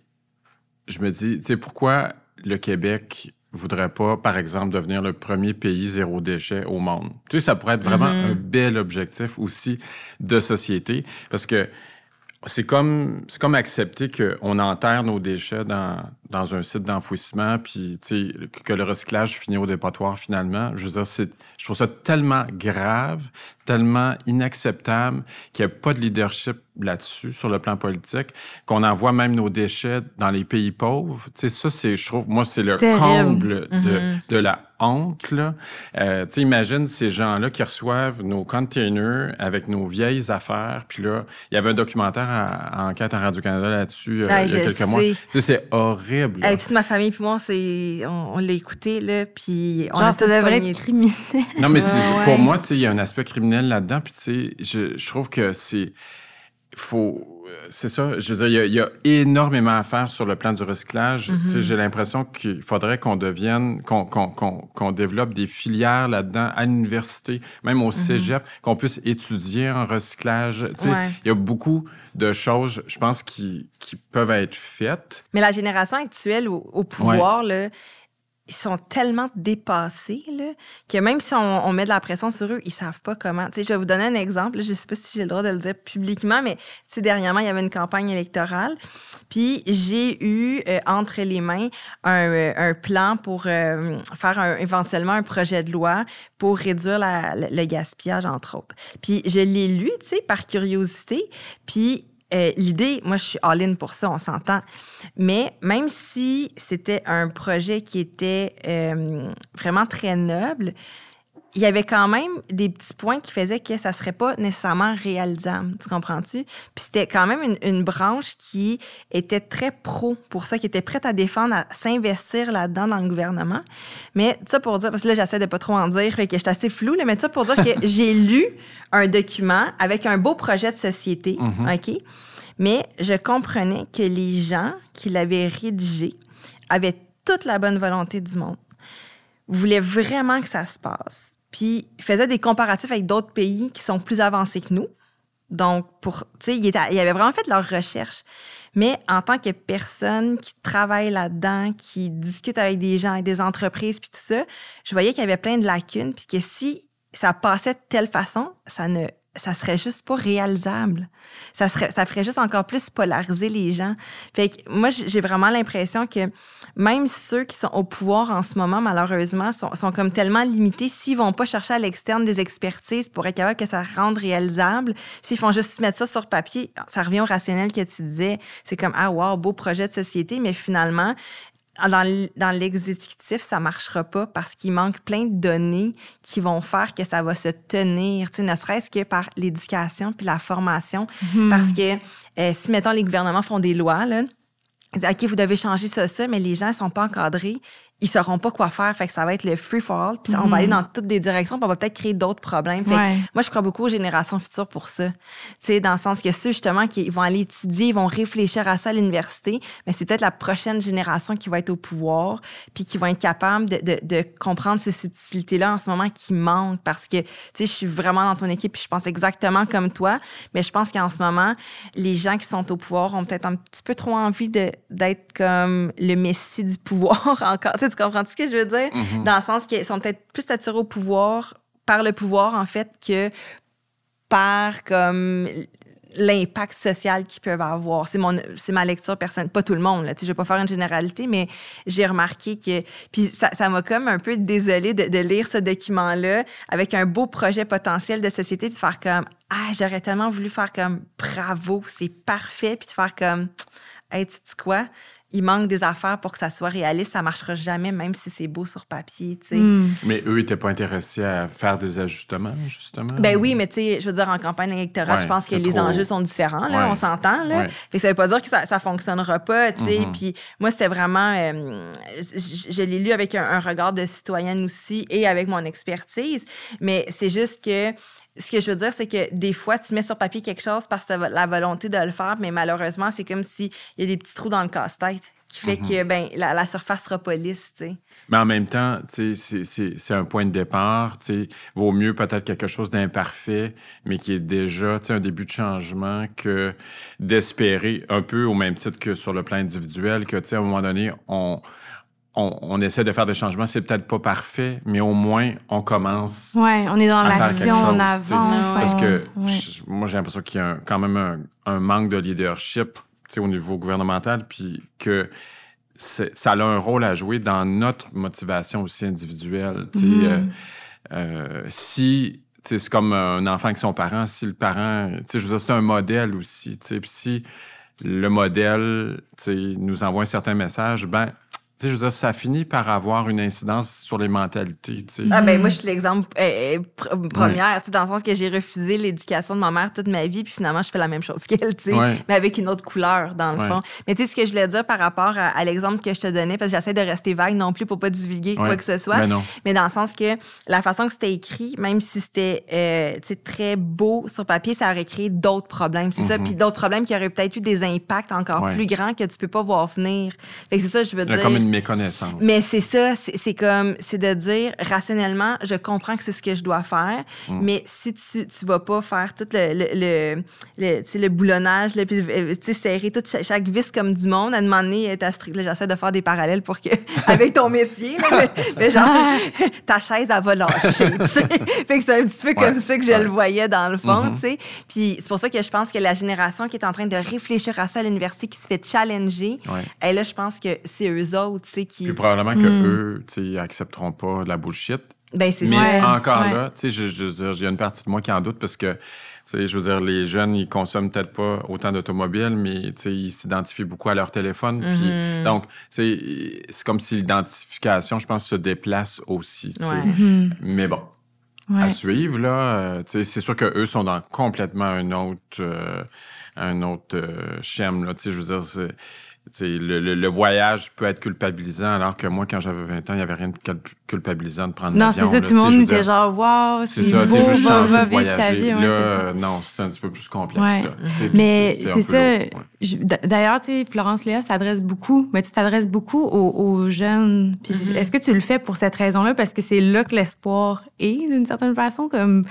je me dis, tu sais, pourquoi le Québec voudrait pas, par exemple, devenir le premier pays zéro déchet au monde? Tu sais, ça pourrait être vraiment Mhm. un bel objectif aussi de société, parce que c'est comme, c'est comme accepter qu'on enterre nos déchets dans, dans un site d'enfouissement, puis tu sais, que le recyclage finit au dépotoir finalement. Je veux dire, c'est, je trouve ça tellement grave, tellement inacceptable qu'il n'y a pas de leadership là-dessus, sur le plan politique, qu'on envoie même nos déchets dans les pays pauvres. Tu sais, ça, c'est, je trouve, moi, c'est le Terrible. comble de, Mhm. de la honte, là. Euh, tu sais, imagine ces gens-là qui reçoivent nos containers avec nos vieilles affaires. Puis là, il y avait un documentaire à, à Enquête à Radio-Canada là-dessus euh, Ah, il y a quelques mois. sais. Tu sais, c'est horrible. Hey, toute ma famille puis moi, c'est, on, on l'a écté, là, puis on Genre, a devrait pogné. être criminel. Non, mais Ouais. pour moi, tu sais, il y a un aspect criminel là-dedans. Puis, tu sais, je, je trouve que c'est. Faut. euh, C'est ça. Je veux dire, il y a- il y, a énormément à faire sur le plan du recyclage. Tu sais, j'ai l'impression qu'il faudrait qu'on devienne, qu'on développe des filières là-dedans à l'université, même au cégep, qu'on puisse étudier en recyclage. Ouais. il y a beaucoup de choses, je pense, qui, qui peuvent être faites. Mais la génération actuelle au, au pouvoir, là, ils sont tellement dépassés là, que même si on, met de la pression sur eux, ils savent pas comment. Tu sais, je vais vous donner un exemple. je sais pas si j'ai le droit de le dire publiquement, mais dernièrement, il y avait une campagne électorale. Puis j'ai eu euh, entre les mains un, euh, plan pour euh, faire éventuellement un projet de loi pour réduire le, le gaspillage, entre autres. Puis je l'ai lu, par curiosité. Puis euh, l'idée, moi, je suis all-in pour ça, on s'entend. Mais même si c'était un projet qui était euh, vraiment très noble, il y avait quand même des petits points qui faisaient que ça serait pas nécessairement réalisable. Tu comprends-tu? Puis c'était quand même une, une branche qui était très pro pour ça, qui était prête à défendre, à s'investir là-dedans dans le gouvernement. Mais ça pour dire, parce que là, j'essaie de pas trop en dire, fait que j'étais assez floue, là, mais ça pour dire que j'ai lu un document avec un beau projet de société, OK? Mais je comprenais que les gens qui l'avaient rédigé avaient toute la bonne volonté du monde, voulaient vraiment que ça se passe, puis faisaient des comparatifs avec d'autres pays qui sont plus avancés que nous. Donc, pour, tu sais, ils, ils avaient vraiment fait leur recherche. Mais en tant que personne qui travaille là-dedans, qui discute avec des gens, avec des entreprises, puis tout ça, je voyais qu'il y avait plein de lacunes, puis que si ça passait de telle façon, ça ne ça serait juste pas réalisable. Ça serait, ça ferait juste encore plus polariser les gens. Fait que moi, j'ai vraiment l'impression que même ceux qui sont au pouvoir en ce moment, malheureusement, sont, sont comme tellement limités. S'ils vont pas chercher à l'externe des expertises pour être capable que ça rende réalisable, s'ils font juste mettre ça sur papier, ça revient au rationnel que tu disais. C'est comme, ah, wow, beau projet de société, mais finalement, dans, l'exécutif, ça marchera pas parce qu'il manque plein de données qui vont faire que ça va se tenir, ne serait-ce que par l'éducation puis la formation. Mhm. Parce que euh, si, mettons, les gouvernements font des lois, là, ils disent, OK, vous devez changer ça, ça, mais les gens ne sont pas encadrés ils sauront pas quoi faire. Fait que ça va être le free for all. Puis on va aller mhm. dans toutes des directions. Puis on va peut-être créer d'autres problèmes. Fait moi, je crois beaucoup aux générations futures pour ça. Tu sais, dans le sens que ceux, justement, qui vont aller étudier, ils vont réfléchir à ça à l'université. Mais c'est peut-être la prochaine génération qui va être au pouvoir. Puis qui va être capable de, de, de comprendre ces subtilités-là en ce moment qui manquent. Parce que, tu sais, je suis vraiment dans ton équipe. Puis je pense exactement comme toi. Mais je pense qu'en ce moment, les gens qui sont au pouvoir ont peut-être un petit peu trop envie d'être comme le messie du pouvoir encore tu comprends ce que je veux dire? Mm-hmm. Dans le sens qu'ils sont peut-être plus attirés au pouvoir, par le pouvoir, en fait, que par comme l'impact social qu'ils peuvent avoir. C'est mon c'est ma lecture personnelle, pas tout le monde là, tu sais, je vais pas faire une généralité mais j'ai remarqué que puis ça m'a comme un peu désolé de, de, lire ce document là avec un beau projet potentiel de société puis de faire comme ah, j'aurais tellement voulu faire comme bravo, c'est parfait puis de faire comme hey, tu sais quoi il manque des affaires pour que ça soit réaliste, ça marchera jamais, même si c'est beau sur papier, tu sais. Hmm. Mais eux, ils n'étaient pas intéressés à faire des ajustements, justement? Ben oui, mais tu sais, je veux dire, en campagne électorale, je pense que les enjeux sont différents, là, on s'entend, là. Fait que ça veut pas dire que ça, ça fonctionnera pas, tu sais. Mm-hmm. Puis moi, c'était vraiment... Euh, je, l'ai lu avec un, regard de citoyenne aussi et avec mon expertise, mais c'est juste que ce que je veux dire, c'est que des fois, tu mets sur papier quelque chose parce que tu as la volonté de le faire, mais malheureusement, c'est comme s'il y a des petits trous dans le casse-tête qui fait que mhm. ben, la, surface sera pas lisse. Mais en même temps, c'est un point de départ. Il Vaut mieux peut-être quelque chose d'imparfait, mais qui est déjà un début de changement que d'espérer, un peu au même titre que sur le plan individuel, que à un moment donné, on, on, essaie de faire des changements. C'est peut-être pas parfait, mais au moins, on commence. Oui, on est dans l'action, on avance. Parce que moi, j'ai l'impression qu'il y a quand même un, manque de leadership au niveau gouvernemental, puis que ça a un rôle à jouer dans notre motivation aussi individuelle. Mm-hmm. Euh, euh, si c'est comme un enfant avec son parent, si le parent, je veux dire, c'est un modèle aussi. Puis si le modèle nous envoie un certain message, ben je veux dire, ça finit par avoir une incidence sur les mentalités. Ah ben moi, je suis l'exemple euh, euh, première, dans le sens que j'ai refusé l'éducation de ma mère toute ma vie, puis finalement, je fais la même chose qu'elle, mais avec une autre couleur, dans le fond. Mais tu sais, ce que je voulais dire par rapport à, l'exemple que je te donnais, parce que j'essaie de rester vague non plus pour pas divulguer quoi que ce soit, ben mais, dans le sens que la façon que c'était écrit, même si c'était euh, très beau sur papier, ça aurait créé d'autres problèmes. C'est ça, mm-hmm. puis d'autres problèmes qui auraient peut-être eu des impacts encore plus grands que tu peux pas voir venir. Fait que c'est ça, je veux dire méconnaissance. Mais c'est ça, c'est comme, c'est de dire rationnellement, je comprends que c'est ce que je dois faire, mm. mais si tu, tu vas pas faire tout le, le, le, le boulonnage, le, puis, euh, serrer toute chaque, vis comme du monde, à demander, j'essaie de faire des parallèles pour que, avec ton métier, mais, genre, ta chaise, elle va lâcher, Fait que c'est un petit peu comme ça que je le voyais dans le fond, mm-hmm. tu sais. Puis c'est pour ça que je pense que la génération qui est en train de réfléchir à ça à l'université, qui se fait challenger, et là, je pense que c'est eux autres, tu sais, qui... Puis probablement que hmm. eux, tu sais, accepteront pas de la bullshit. Ben, c'est Mais encore là, tu sais, je, je, il y a une partie de moi qui en doute parce que, tu sais, je veux dire, les jeunes, ils consomment peut-être pas autant d'automobiles, mais, tu sais, ils s'identifient beaucoup à leur téléphone. Puis, mm-hmm. donc, c'est comme si l'identification, je pense, se déplace aussi, tu sais. Mm-hmm. Mais bon, à suivre, là, euh, tu sais, c'est sûr qu'eux sont dans complètement un autre, euh, un autre euh, là, tu sais, je veux dire, le, le, le, voyage peut être culpabilisant, alors que moi, quand j'avais 20 ans, il n'y avait rien de culpabilisant de prendre l'avion. Non, c'est ça, tout le monde était genre, wow, c'est ça, t'es juste chanceux de voyager. Vie, ouais, là, non, c'est un petit peu plus complexe. Là. Mais c'est ça. D'ailleurs, Florence Léa s'adresse beaucoup, mais tu t'adresses beaucoup aux, aux jeunes. Mm-hmm. Est-ce que tu le fais pour cette raison-là? Parce que c'est là que l'espoir est, d'une certaine façon? comme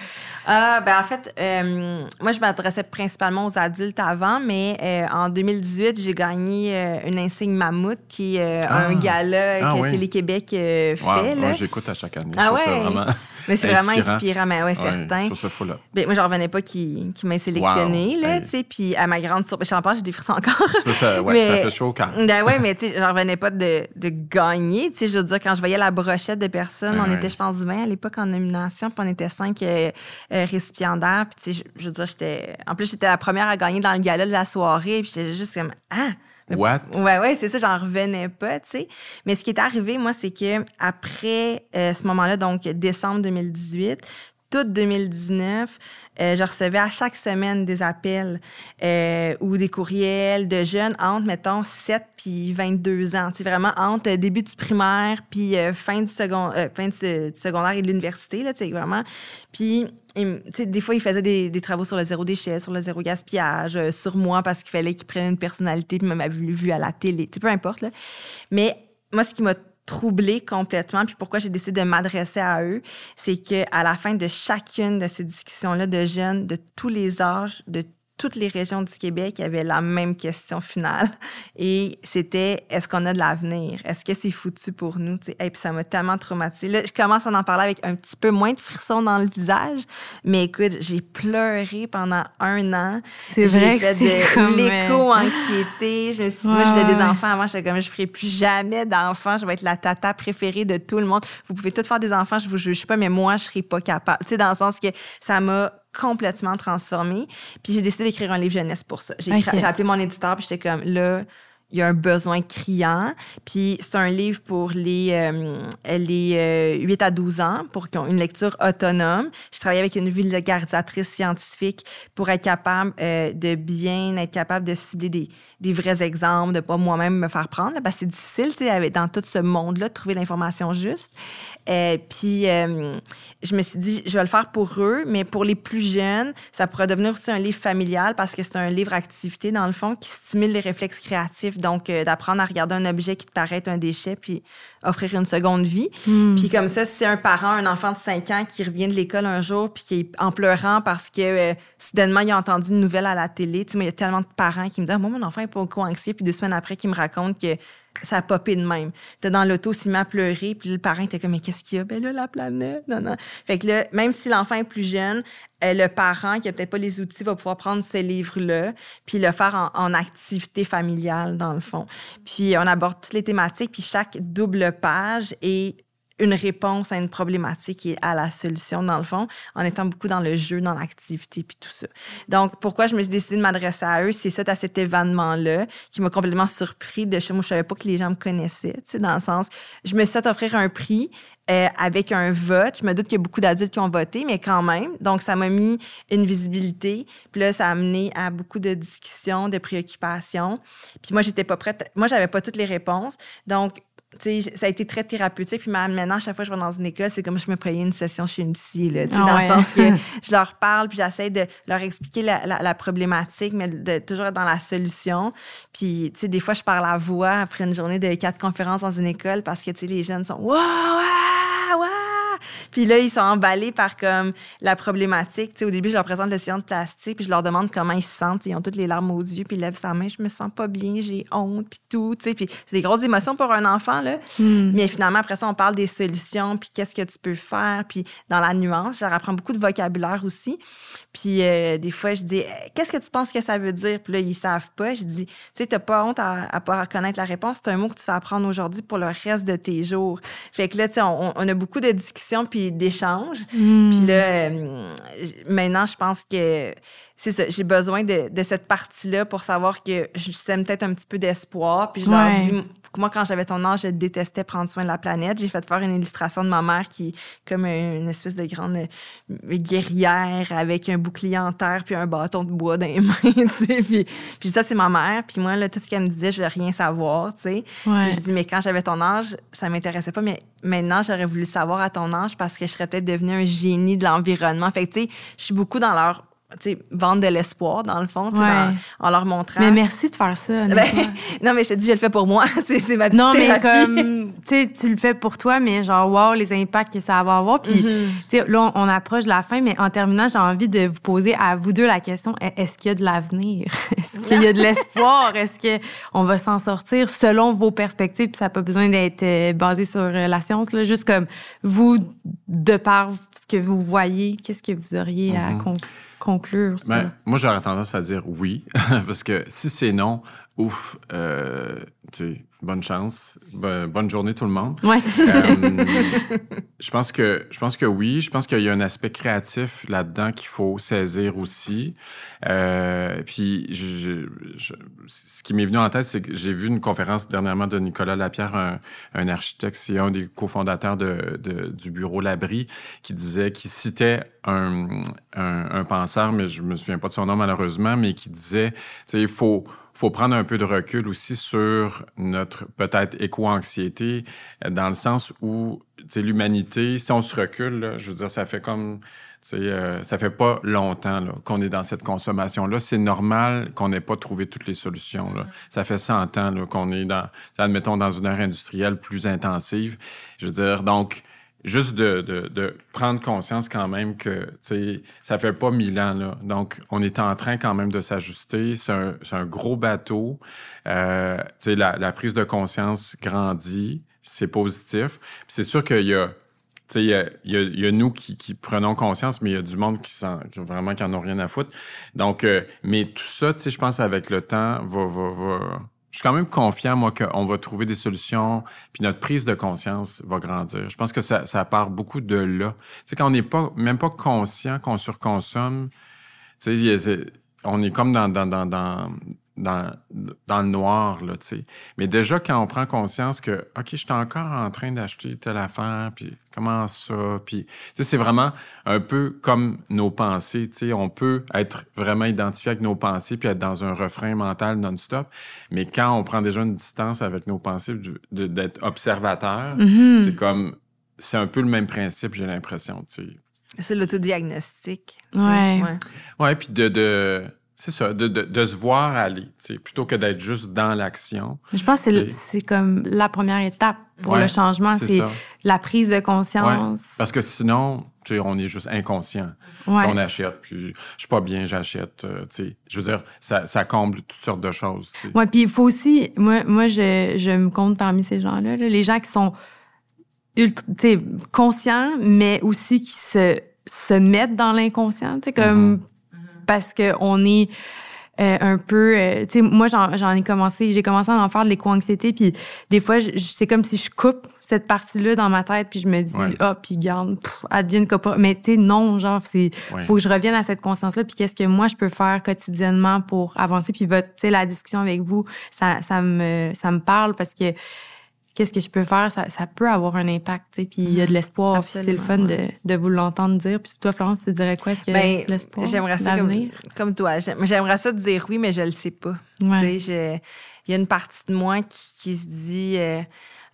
ah, ben en fait, euh, moi, je m'adressais principalement aux adultes avant, mais euh, en 2018, j'ai gagné euh, une insigne Mammouth, qui est un ah. gala ah, que Télé-Québec fait. Moi, j'écoute à chaque année. Ah, ouais. vraiment... Mais c'est vraiment inspirant, mais ouais, certain. Je ça là. Ben, moi, je revenais pas qu'il m'ait sélectionné, là, tu sais, puis à ma grande surprise, j'en parle, j'ai des frissons encore. C'est ça, ouais, ça fait chaud quand Ben ouais, mais tu sais, j'en revenais pas de, de gagner, tu sais, je veux dire, quand je voyais la brochette de personnes, on était, je pense, 20 à l'époque en nomination, puis on était 5 euh, récipiendaire. Puis, tu sais, je, veux dire, j'étais. En plus, j'étais la première à gagner dans le gala de la soirée. Puis, j'étais juste comme, ah! What? Ouais, ouais, c'est ça, j'en revenais pas, tu sais. Mais ce qui est arrivé, moi, c'est que après euh, ce moment-là, donc décembre 2018, tout 2019, euh, je recevais à chaque semaine des appels euh, ou des courriels de jeunes entre, mettons, 7 puis 22 ans. C'est vraiment entre début du primaire puis fin, du, second, fin du, secondaire et de l'université, là, tu sais, vraiment. Puis des fois, il faisait des, travaux sur le zéro déchet, sur le zéro gaspillage, euh, sur moi parce qu'il fallait qu'il prenne une personnalité, puis m'avait vu à la télé, peu importe. Là. Mais moi, ce qui m'a troublée complètement, puis pourquoi j'ai décidé de m'adresser à eux, c'est qu'à la fin de chacune de ces discussions-là de jeunes de tous les âges, de toutes les régions du Québec avaient la même question finale. Et c'était est-ce qu'on a de l'avenir? Est-ce que c'est foutu pour nous? Et puis ça m'a tellement traumatisée. Là, je commence à en parler avec un petit peu moins de frissons dans le visage. Mais écoute, j'ai pleuré pendant un an. C'est vrai fait de l'éco-anxiété. Je me suis dit, moi, je voulais des enfants avant. J'étais comme, je ferai plus jamais d'enfants. Je vais être la tata préférée de tout le monde. Vous pouvez toutes faire des enfants, je vous juge pas, mais moi, je serai pas capable. Tu sais, dans le sens que ça m'a complètement transformée. Puis j'ai décidé d'écrire un livre jeunesse pour ça. J'ai appelé mon éditeur, puis j'étais comme, là, il y a un besoin criant. Puis c'est un livre pour les, euh, les 8 euh, à 12 ans, pour qu'ils aient une lecture autonome. Je travaille avec une vulgarisatrice scientifique pour être capable euh, de bien être capable de cibler des, des vrais exemples, de pas moi-même me faire prendre, parce que c'est difficile, tu sais, dans tout ce monde-là, de trouver l'information juste. Euh, puis, euh, je me suis dit, je vais le faire pour eux, mais pour les plus jeunes, ça pourrait devenir aussi un livre familial parce que c'est un livre activité, dans le fond, qui stimule les réflexes créatifs. Donc, euh, d'apprendre à regarder un objet qui te paraît être un déchet, puis offrir une seconde vie. Hmm. Puis, comme ça, si c'est un parent, un enfant de 5 ans qui revient de l'école un jour, puis qui est en pleurant parce que soudainement, il a entendu une nouvelle à la télé, tu sais, il y a tellement de parents qui me disent, ah, moi, mon enfant pas anxieux. Puis deux semaines après, qui me raconte que ça a popé de même. T'es dans l'auto, s'il m'a pleuré, puis le parent était comme, mais qu'est-ce qu'il y a? Ben là, la planète. Non, non. Fait que là, même si l'enfant est plus jeune, euh, le parent qui a peut-être pas les outils va pouvoir prendre ce livre-là, puis le faire en, activité familiale, dans le fond. Puis on aborde toutes les thématiques, puis chaque double page est une réponse à une problématique et à la solution, dans le fond, en étant beaucoup dans le jeu, dans l'activité, puis tout ça. Donc, pourquoi je me suis décidée de m'adresser à eux, c'est ça, à cet événement-là, qui m'a complètement surpris de chez moi. Je savais pas que les gens me connaissaient, tu sais, dans le sens, je me suis fait offrir un prix euh, avec un vote. Je me doute qu'il y a beaucoup d'adultes qui ont voté, mais quand même. Donc, ça m'a mis une visibilité. Puis là, ça a amené à beaucoup de discussions, de préoccupations. Puis moi, j'étais pas prête. Moi, j'avais pas toutes les réponses. Donc, ça a été très thérapeutique. Puis maintenant, à chaque fois que je vais dans une école, c'est comme je me prenais une session chez une psy. Là, ah dans le sens que je leur parle, puis j'essaie de leur expliquer la, problématique, mais de toujours être dans la solution. Puis, tu sais, des fois, je parle à voix après une journée de quatre conférences dans une école parce que, tu sais, les jeunes sont « Wow! Wow! wow! Puis là, ils sont emballés par comme la problématique. Tu sais, au début, je leur présente le sillon de plastique, puis je leur demande comment ils se sentent. Ils ont toutes les larmes aux yeux, puis ils lèvent sa main. Je me sens pas bien, j'ai honte, puis tout. Puis c'est des grosses émotions pour un enfant, là. Hmm. Mais finalement, après ça, on parle des solutions, puis qu'est-ce que tu peux faire, puis dans la nuance, je leur apprends beaucoup de vocabulaire aussi. Puis euh, des fois, je dis, qu'est-ce que tu penses que ça veut dire? Puis là, ils savent pas. Je dis, tu sais, t'as pas honte à, à pas connaître la réponse. C'est un mot que tu vas apprendre aujourd'hui pour le reste de tes jours. Fait que là, tu sais, on, on, a beaucoup de discussions puis d'échanges. Hmm. Puis là, euh, maintenant, je pense que c'est ça, j'ai besoin de, de cette partie-là pour savoir que je sème peut-être un petit peu d'espoir. Puis je leur Ouais. dis, moi, quand j'avais ton âge, je détestais prendre soin de la planète. J'ai fait faire une illustration de ma mère qui est comme une espèce de grande euh, guerrière avec un bouclier en terre puis un bâton de bois dans les mains, tu sais. Puis, puis ça, c'est ma mère. Puis moi, là, tout ce qu'elle me disait, je voulais rien savoir, tu sais. Ouais. Puis je dis, mais quand j'avais ton âge, ça m'intéressait pas. Mais maintenant, j'aurais voulu savoir à ton âge parce que je serais peut-être devenue un génie de l'environnement. Fait que, tu sais, je suis beaucoup dans leur, vendre de l'espoir, dans le fond, Ouais. dans- en leur montrant. Mais merci de faire ça. Ben, non, mais je te dis, je le fais pour moi. c'est c'est ma petite Non, mais thérapie. comme, tu sais, tu le fais pour toi, mais genre, wow, les impacts que ça va avoir. Puis, Mhm. tu sais, là, on, on approche de la fin, mais en terminant, j'ai envie de vous poser à vous deux la question est-ce qu'il y a de l'avenir? Est-ce qu'il y a de l'espoir? Est-ce que on va s'en sortir selon vos perspectives? Puis ça n'a pas besoin d'être euh, basé sur euh, la science, là, juste comme vous, de par ce que vous voyez, qu'est-ce que vous auriez à Mhm. con- conclure? Sur Ben, moi, j'aurais tendance à dire oui, parce que si c'est non, ouf, euh, tu bonne chance, bo- bonne journée tout le monde. Ouais, Euh, je pense que je pense que oui. Je pense qu'il y a un aspect créatif là-dedans qu'il faut saisir aussi. Euh, puis, je- je- ce qui m'est venu en tête, c'est que j'ai vu une conférence dernièrement de Nicolas Lapierre, un, un architecte, c'est un des cofondateurs de, de- du bureau Labri, qui disait, qui citait un, un, un penseur, mais je me souviens pas de son nom malheureusement, mais qui disait, tu sais, il faut faut prendre un peu de recul aussi sur notre peut-être éco-anxiété, euh, dans le sens où l'humanité, si on se recule, là, je veux dire, ça fait comme. euh, ça fait pas longtemps qu'on est dans cette consommation-là. C'est normal qu'on n'ait pas trouvé toutes les solutions. Là. Ça fait 100 ans qu'on est dans, admettons, dans une ère industrielle plus intensive. Je veux dire, donc, juste de, de, prendre conscience quand même que, ça fait pas mille ans, là. Donc, on est en train quand même de s'ajuster. C'est un, un gros bateau. Euh, la, la prise de conscience grandit. C'est positif. C'est sûr qu'il y a, il y y y a nous qui, qui prenons conscience, mais il y a du monde qui, s'en- qui vraiment qui en ont rien à foutre. Donc, euh, mais tout ça, je pense avec le temps, va, va, va- Je suis quand même confiant, moi, qu'on va trouver des solutions, puis notre prise de conscience va grandir. Je pense que ça, part beaucoup de là. Tu sais, quand on n'est pas, même pas conscient qu'on surconsomme, tu sais, on est comme dans, dans, dans, dans, dans le noir, là, tu sais. Mais déjà, quand on prend conscience que, OK, je suis encore en train d'acheter telle affaire, puis comment ça, puis, tu sais, c'est vraiment un peu comme nos pensées, tu sais. On peut être vraiment identifié avec nos pensées, puis être dans un refrain mental non-stop. Mais quand on prend déjà une distance avec nos pensées, d'être observateur, Mhm. c'est comme, c'est un peu le même principe, j'ai l'impression, tu sais. C'est l'autodiagnostic. tu sais, Ouais. ouais. Ouais, puis de, de c'est ça, de, de, de se voir aller, plutôt que d'être juste dans l'action. Je pense que c'est comme la première étape pour Ouais, le changement, c'est la prise de conscience. Parce que sinon, tu sais, on est juste inconscient. Ouais. On achète, puis je suis pas bien, j'achète, euh, tu sais. Je veux dire, ça, ça comble toutes sortes de choses. Ouais, puis il faut aussi, moi, moi je, je me compte parmi ces gens-là, là, les gens qui sont ultra, conscients, mais aussi qui se, se mettent dans l'inconscient, comme Mhm. Parce que on est euh, un peu, euh, tu sais, moi j'en j'en ai commencé, j'ai commencé à en faire de l'éco-anxiété, puis des fois c'est comme si je coupe cette partie-là dans ma tête, puis je me dis Ouais. ah puis garde, pff, advienne que pas, mais tu sais non, genre c'est Ouais. faut que je revienne à cette conscience-là, puis qu'est-ce que moi je peux faire quotidiennement pour avancer, puis votre, tu sais, la discussion avec vous, ça, ça me, ça me parle parce que qu'est-ce que je peux faire, ça, ça peut avoir un impact, tu sais, puis il y a de l'espoir, puis c'est le fun de, de vous l'entendre dire. Puis toi, Florence, tu dirais quoi? Est-ce qu'il y a Ben, de l'espoir? J'aimerais ça comme, comme toi. J'aim- J'aimerais ça te dire oui, mais je le sais pas. Ouais. Il y a une partie de moi qui, qui se dit euh,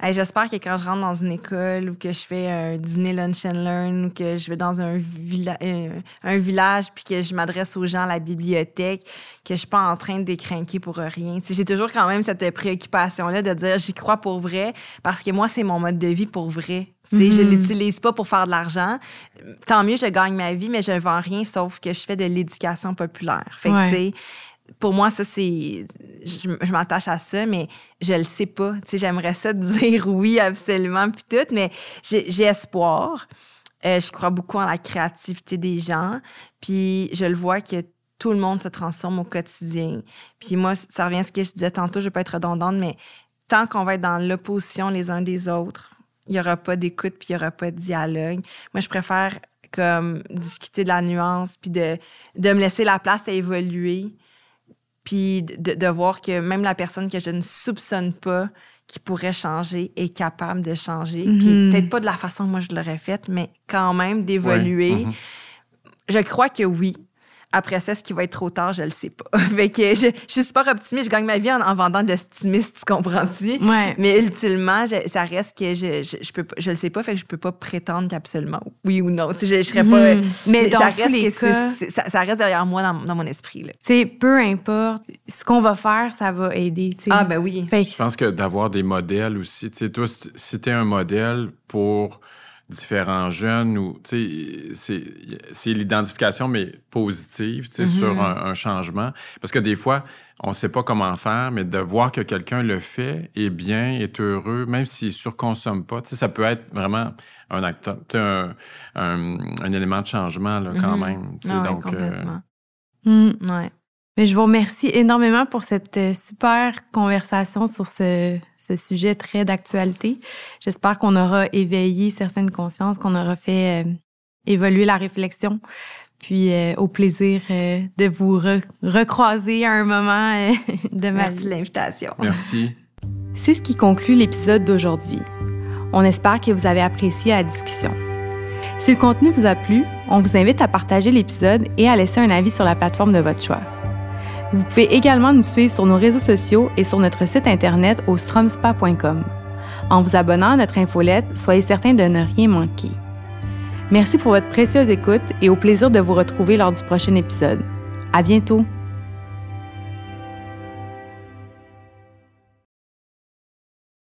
Hey, j'espère que quand je rentre dans une école ou que je fais un dîner lunch and learn ou que je vais dans un, villa- euh, un village puis que je m'adresse aux gens à la bibliothèque, que je suis pas en train de décrinquer pour rien. J'ai toujours quand même cette préoccupation-là de dire j'y crois pour vrai parce que moi, c'est mon mode de vie pour vrai. Tu sais, Je Mhm. l'utilise pas pour faire de l'argent. Tant mieux, je gagne ma vie, mais je ne vends rien sauf que je fais de l'éducation populaire. Fait que, Ouais. Pour moi, ça, c'est. Je, m'attache à ça, mais je le sais pas. Tu sais, j'aimerais ça dire oui, absolument, puis tout, mais j'ai espoir. Euh, je crois beaucoup en la créativité des gens. Puis je le vois que tout le monde se transforme au quotidien. Puis moi, ça revient à ce que je disais tantôt, je vais pas être redondante, mais tant qu'on va être dans l'opposition les uns des autres, il y aura pas d'écoute puis il y aura pas de dialogue. Moi, je préfère comme discuter de la nuance, puis de, de me laisser la place à évoluer, puis de, de voir que même la personne que je ne soupçonne pas qui pourrait changer est capable de changer. Puis Mhm. peut-être pas de la façon que moi je l'aurais faite, mais quand même d'évoluer. Ouais, mhm. Je crois que oui. Après ça, ce qui va être trop tard, je le sais pas. fait que je, je suis super optimiste. Je gagne ma vie en, en vendant de l'optimisme, tu comprends-tu? Ouais. Mais ultimement, je- ça reste que je, je, je peux pas, je le sais pas, fait que je peux pas prétendre qu'absolument oui ou non. Tu sais, je, je serais pas. Mhm. Mais dans ça tous reste les que c'est- cas- c'est- ça, ça reste derrière moi dans, dans mon esprit. Tu sais, peu importe, ce qu'on va faire, ça va aider. Ah ben oui. Fait que- Je pense que d'avoir des modèles aussi. Tu sais, toi, si- si tu es un modèle pour différents jeunes, ou, tu sais, c'est- c'est l'identification, mais positive, tu sais, Mhm. sur un, un changement. Parce que des fois, on ne sait pas comment faire, mais de voir que quelqu'un le fait, est bien, est heureux, même s'il ne surconsomme pas, tu sais, ça peut être vraiment un acteur, un, un- un élément de changement, là, quand Mhm. même. tu sais, Ah ouais, donc, euh, complètement. Hmm. Ouais. Mais je vous remercie énormément pour cette euh, super conversation sur ce, ce sujet très d'actualité. J'espère qu'on aura éveillé certaines consciences, qu'on aura fait euh, évoluer la réflexion. Puis euh, au plaisir euh, de vous re- recroiser à un moment euh, de ma Merci l'invitation. merci. C'est ce qui conclut l'épisode d'aujourd'hui. On espère que vous avez apprécié la discussion. Si le contenu vous a plu, on vous invite à partager l'épisode et à laisser un avis sur la plateforme de votre choix. Vous pouvez également nous suivre sur nos réseaux sociaux et sur notre site internet au stromspa.com. En vous abonnant à notre infolette, soyez certain de ne rien manquer. Merci pour votre précieuse écoute et au plaisir de vous retrouver lors du prochain épisode. À bientôt!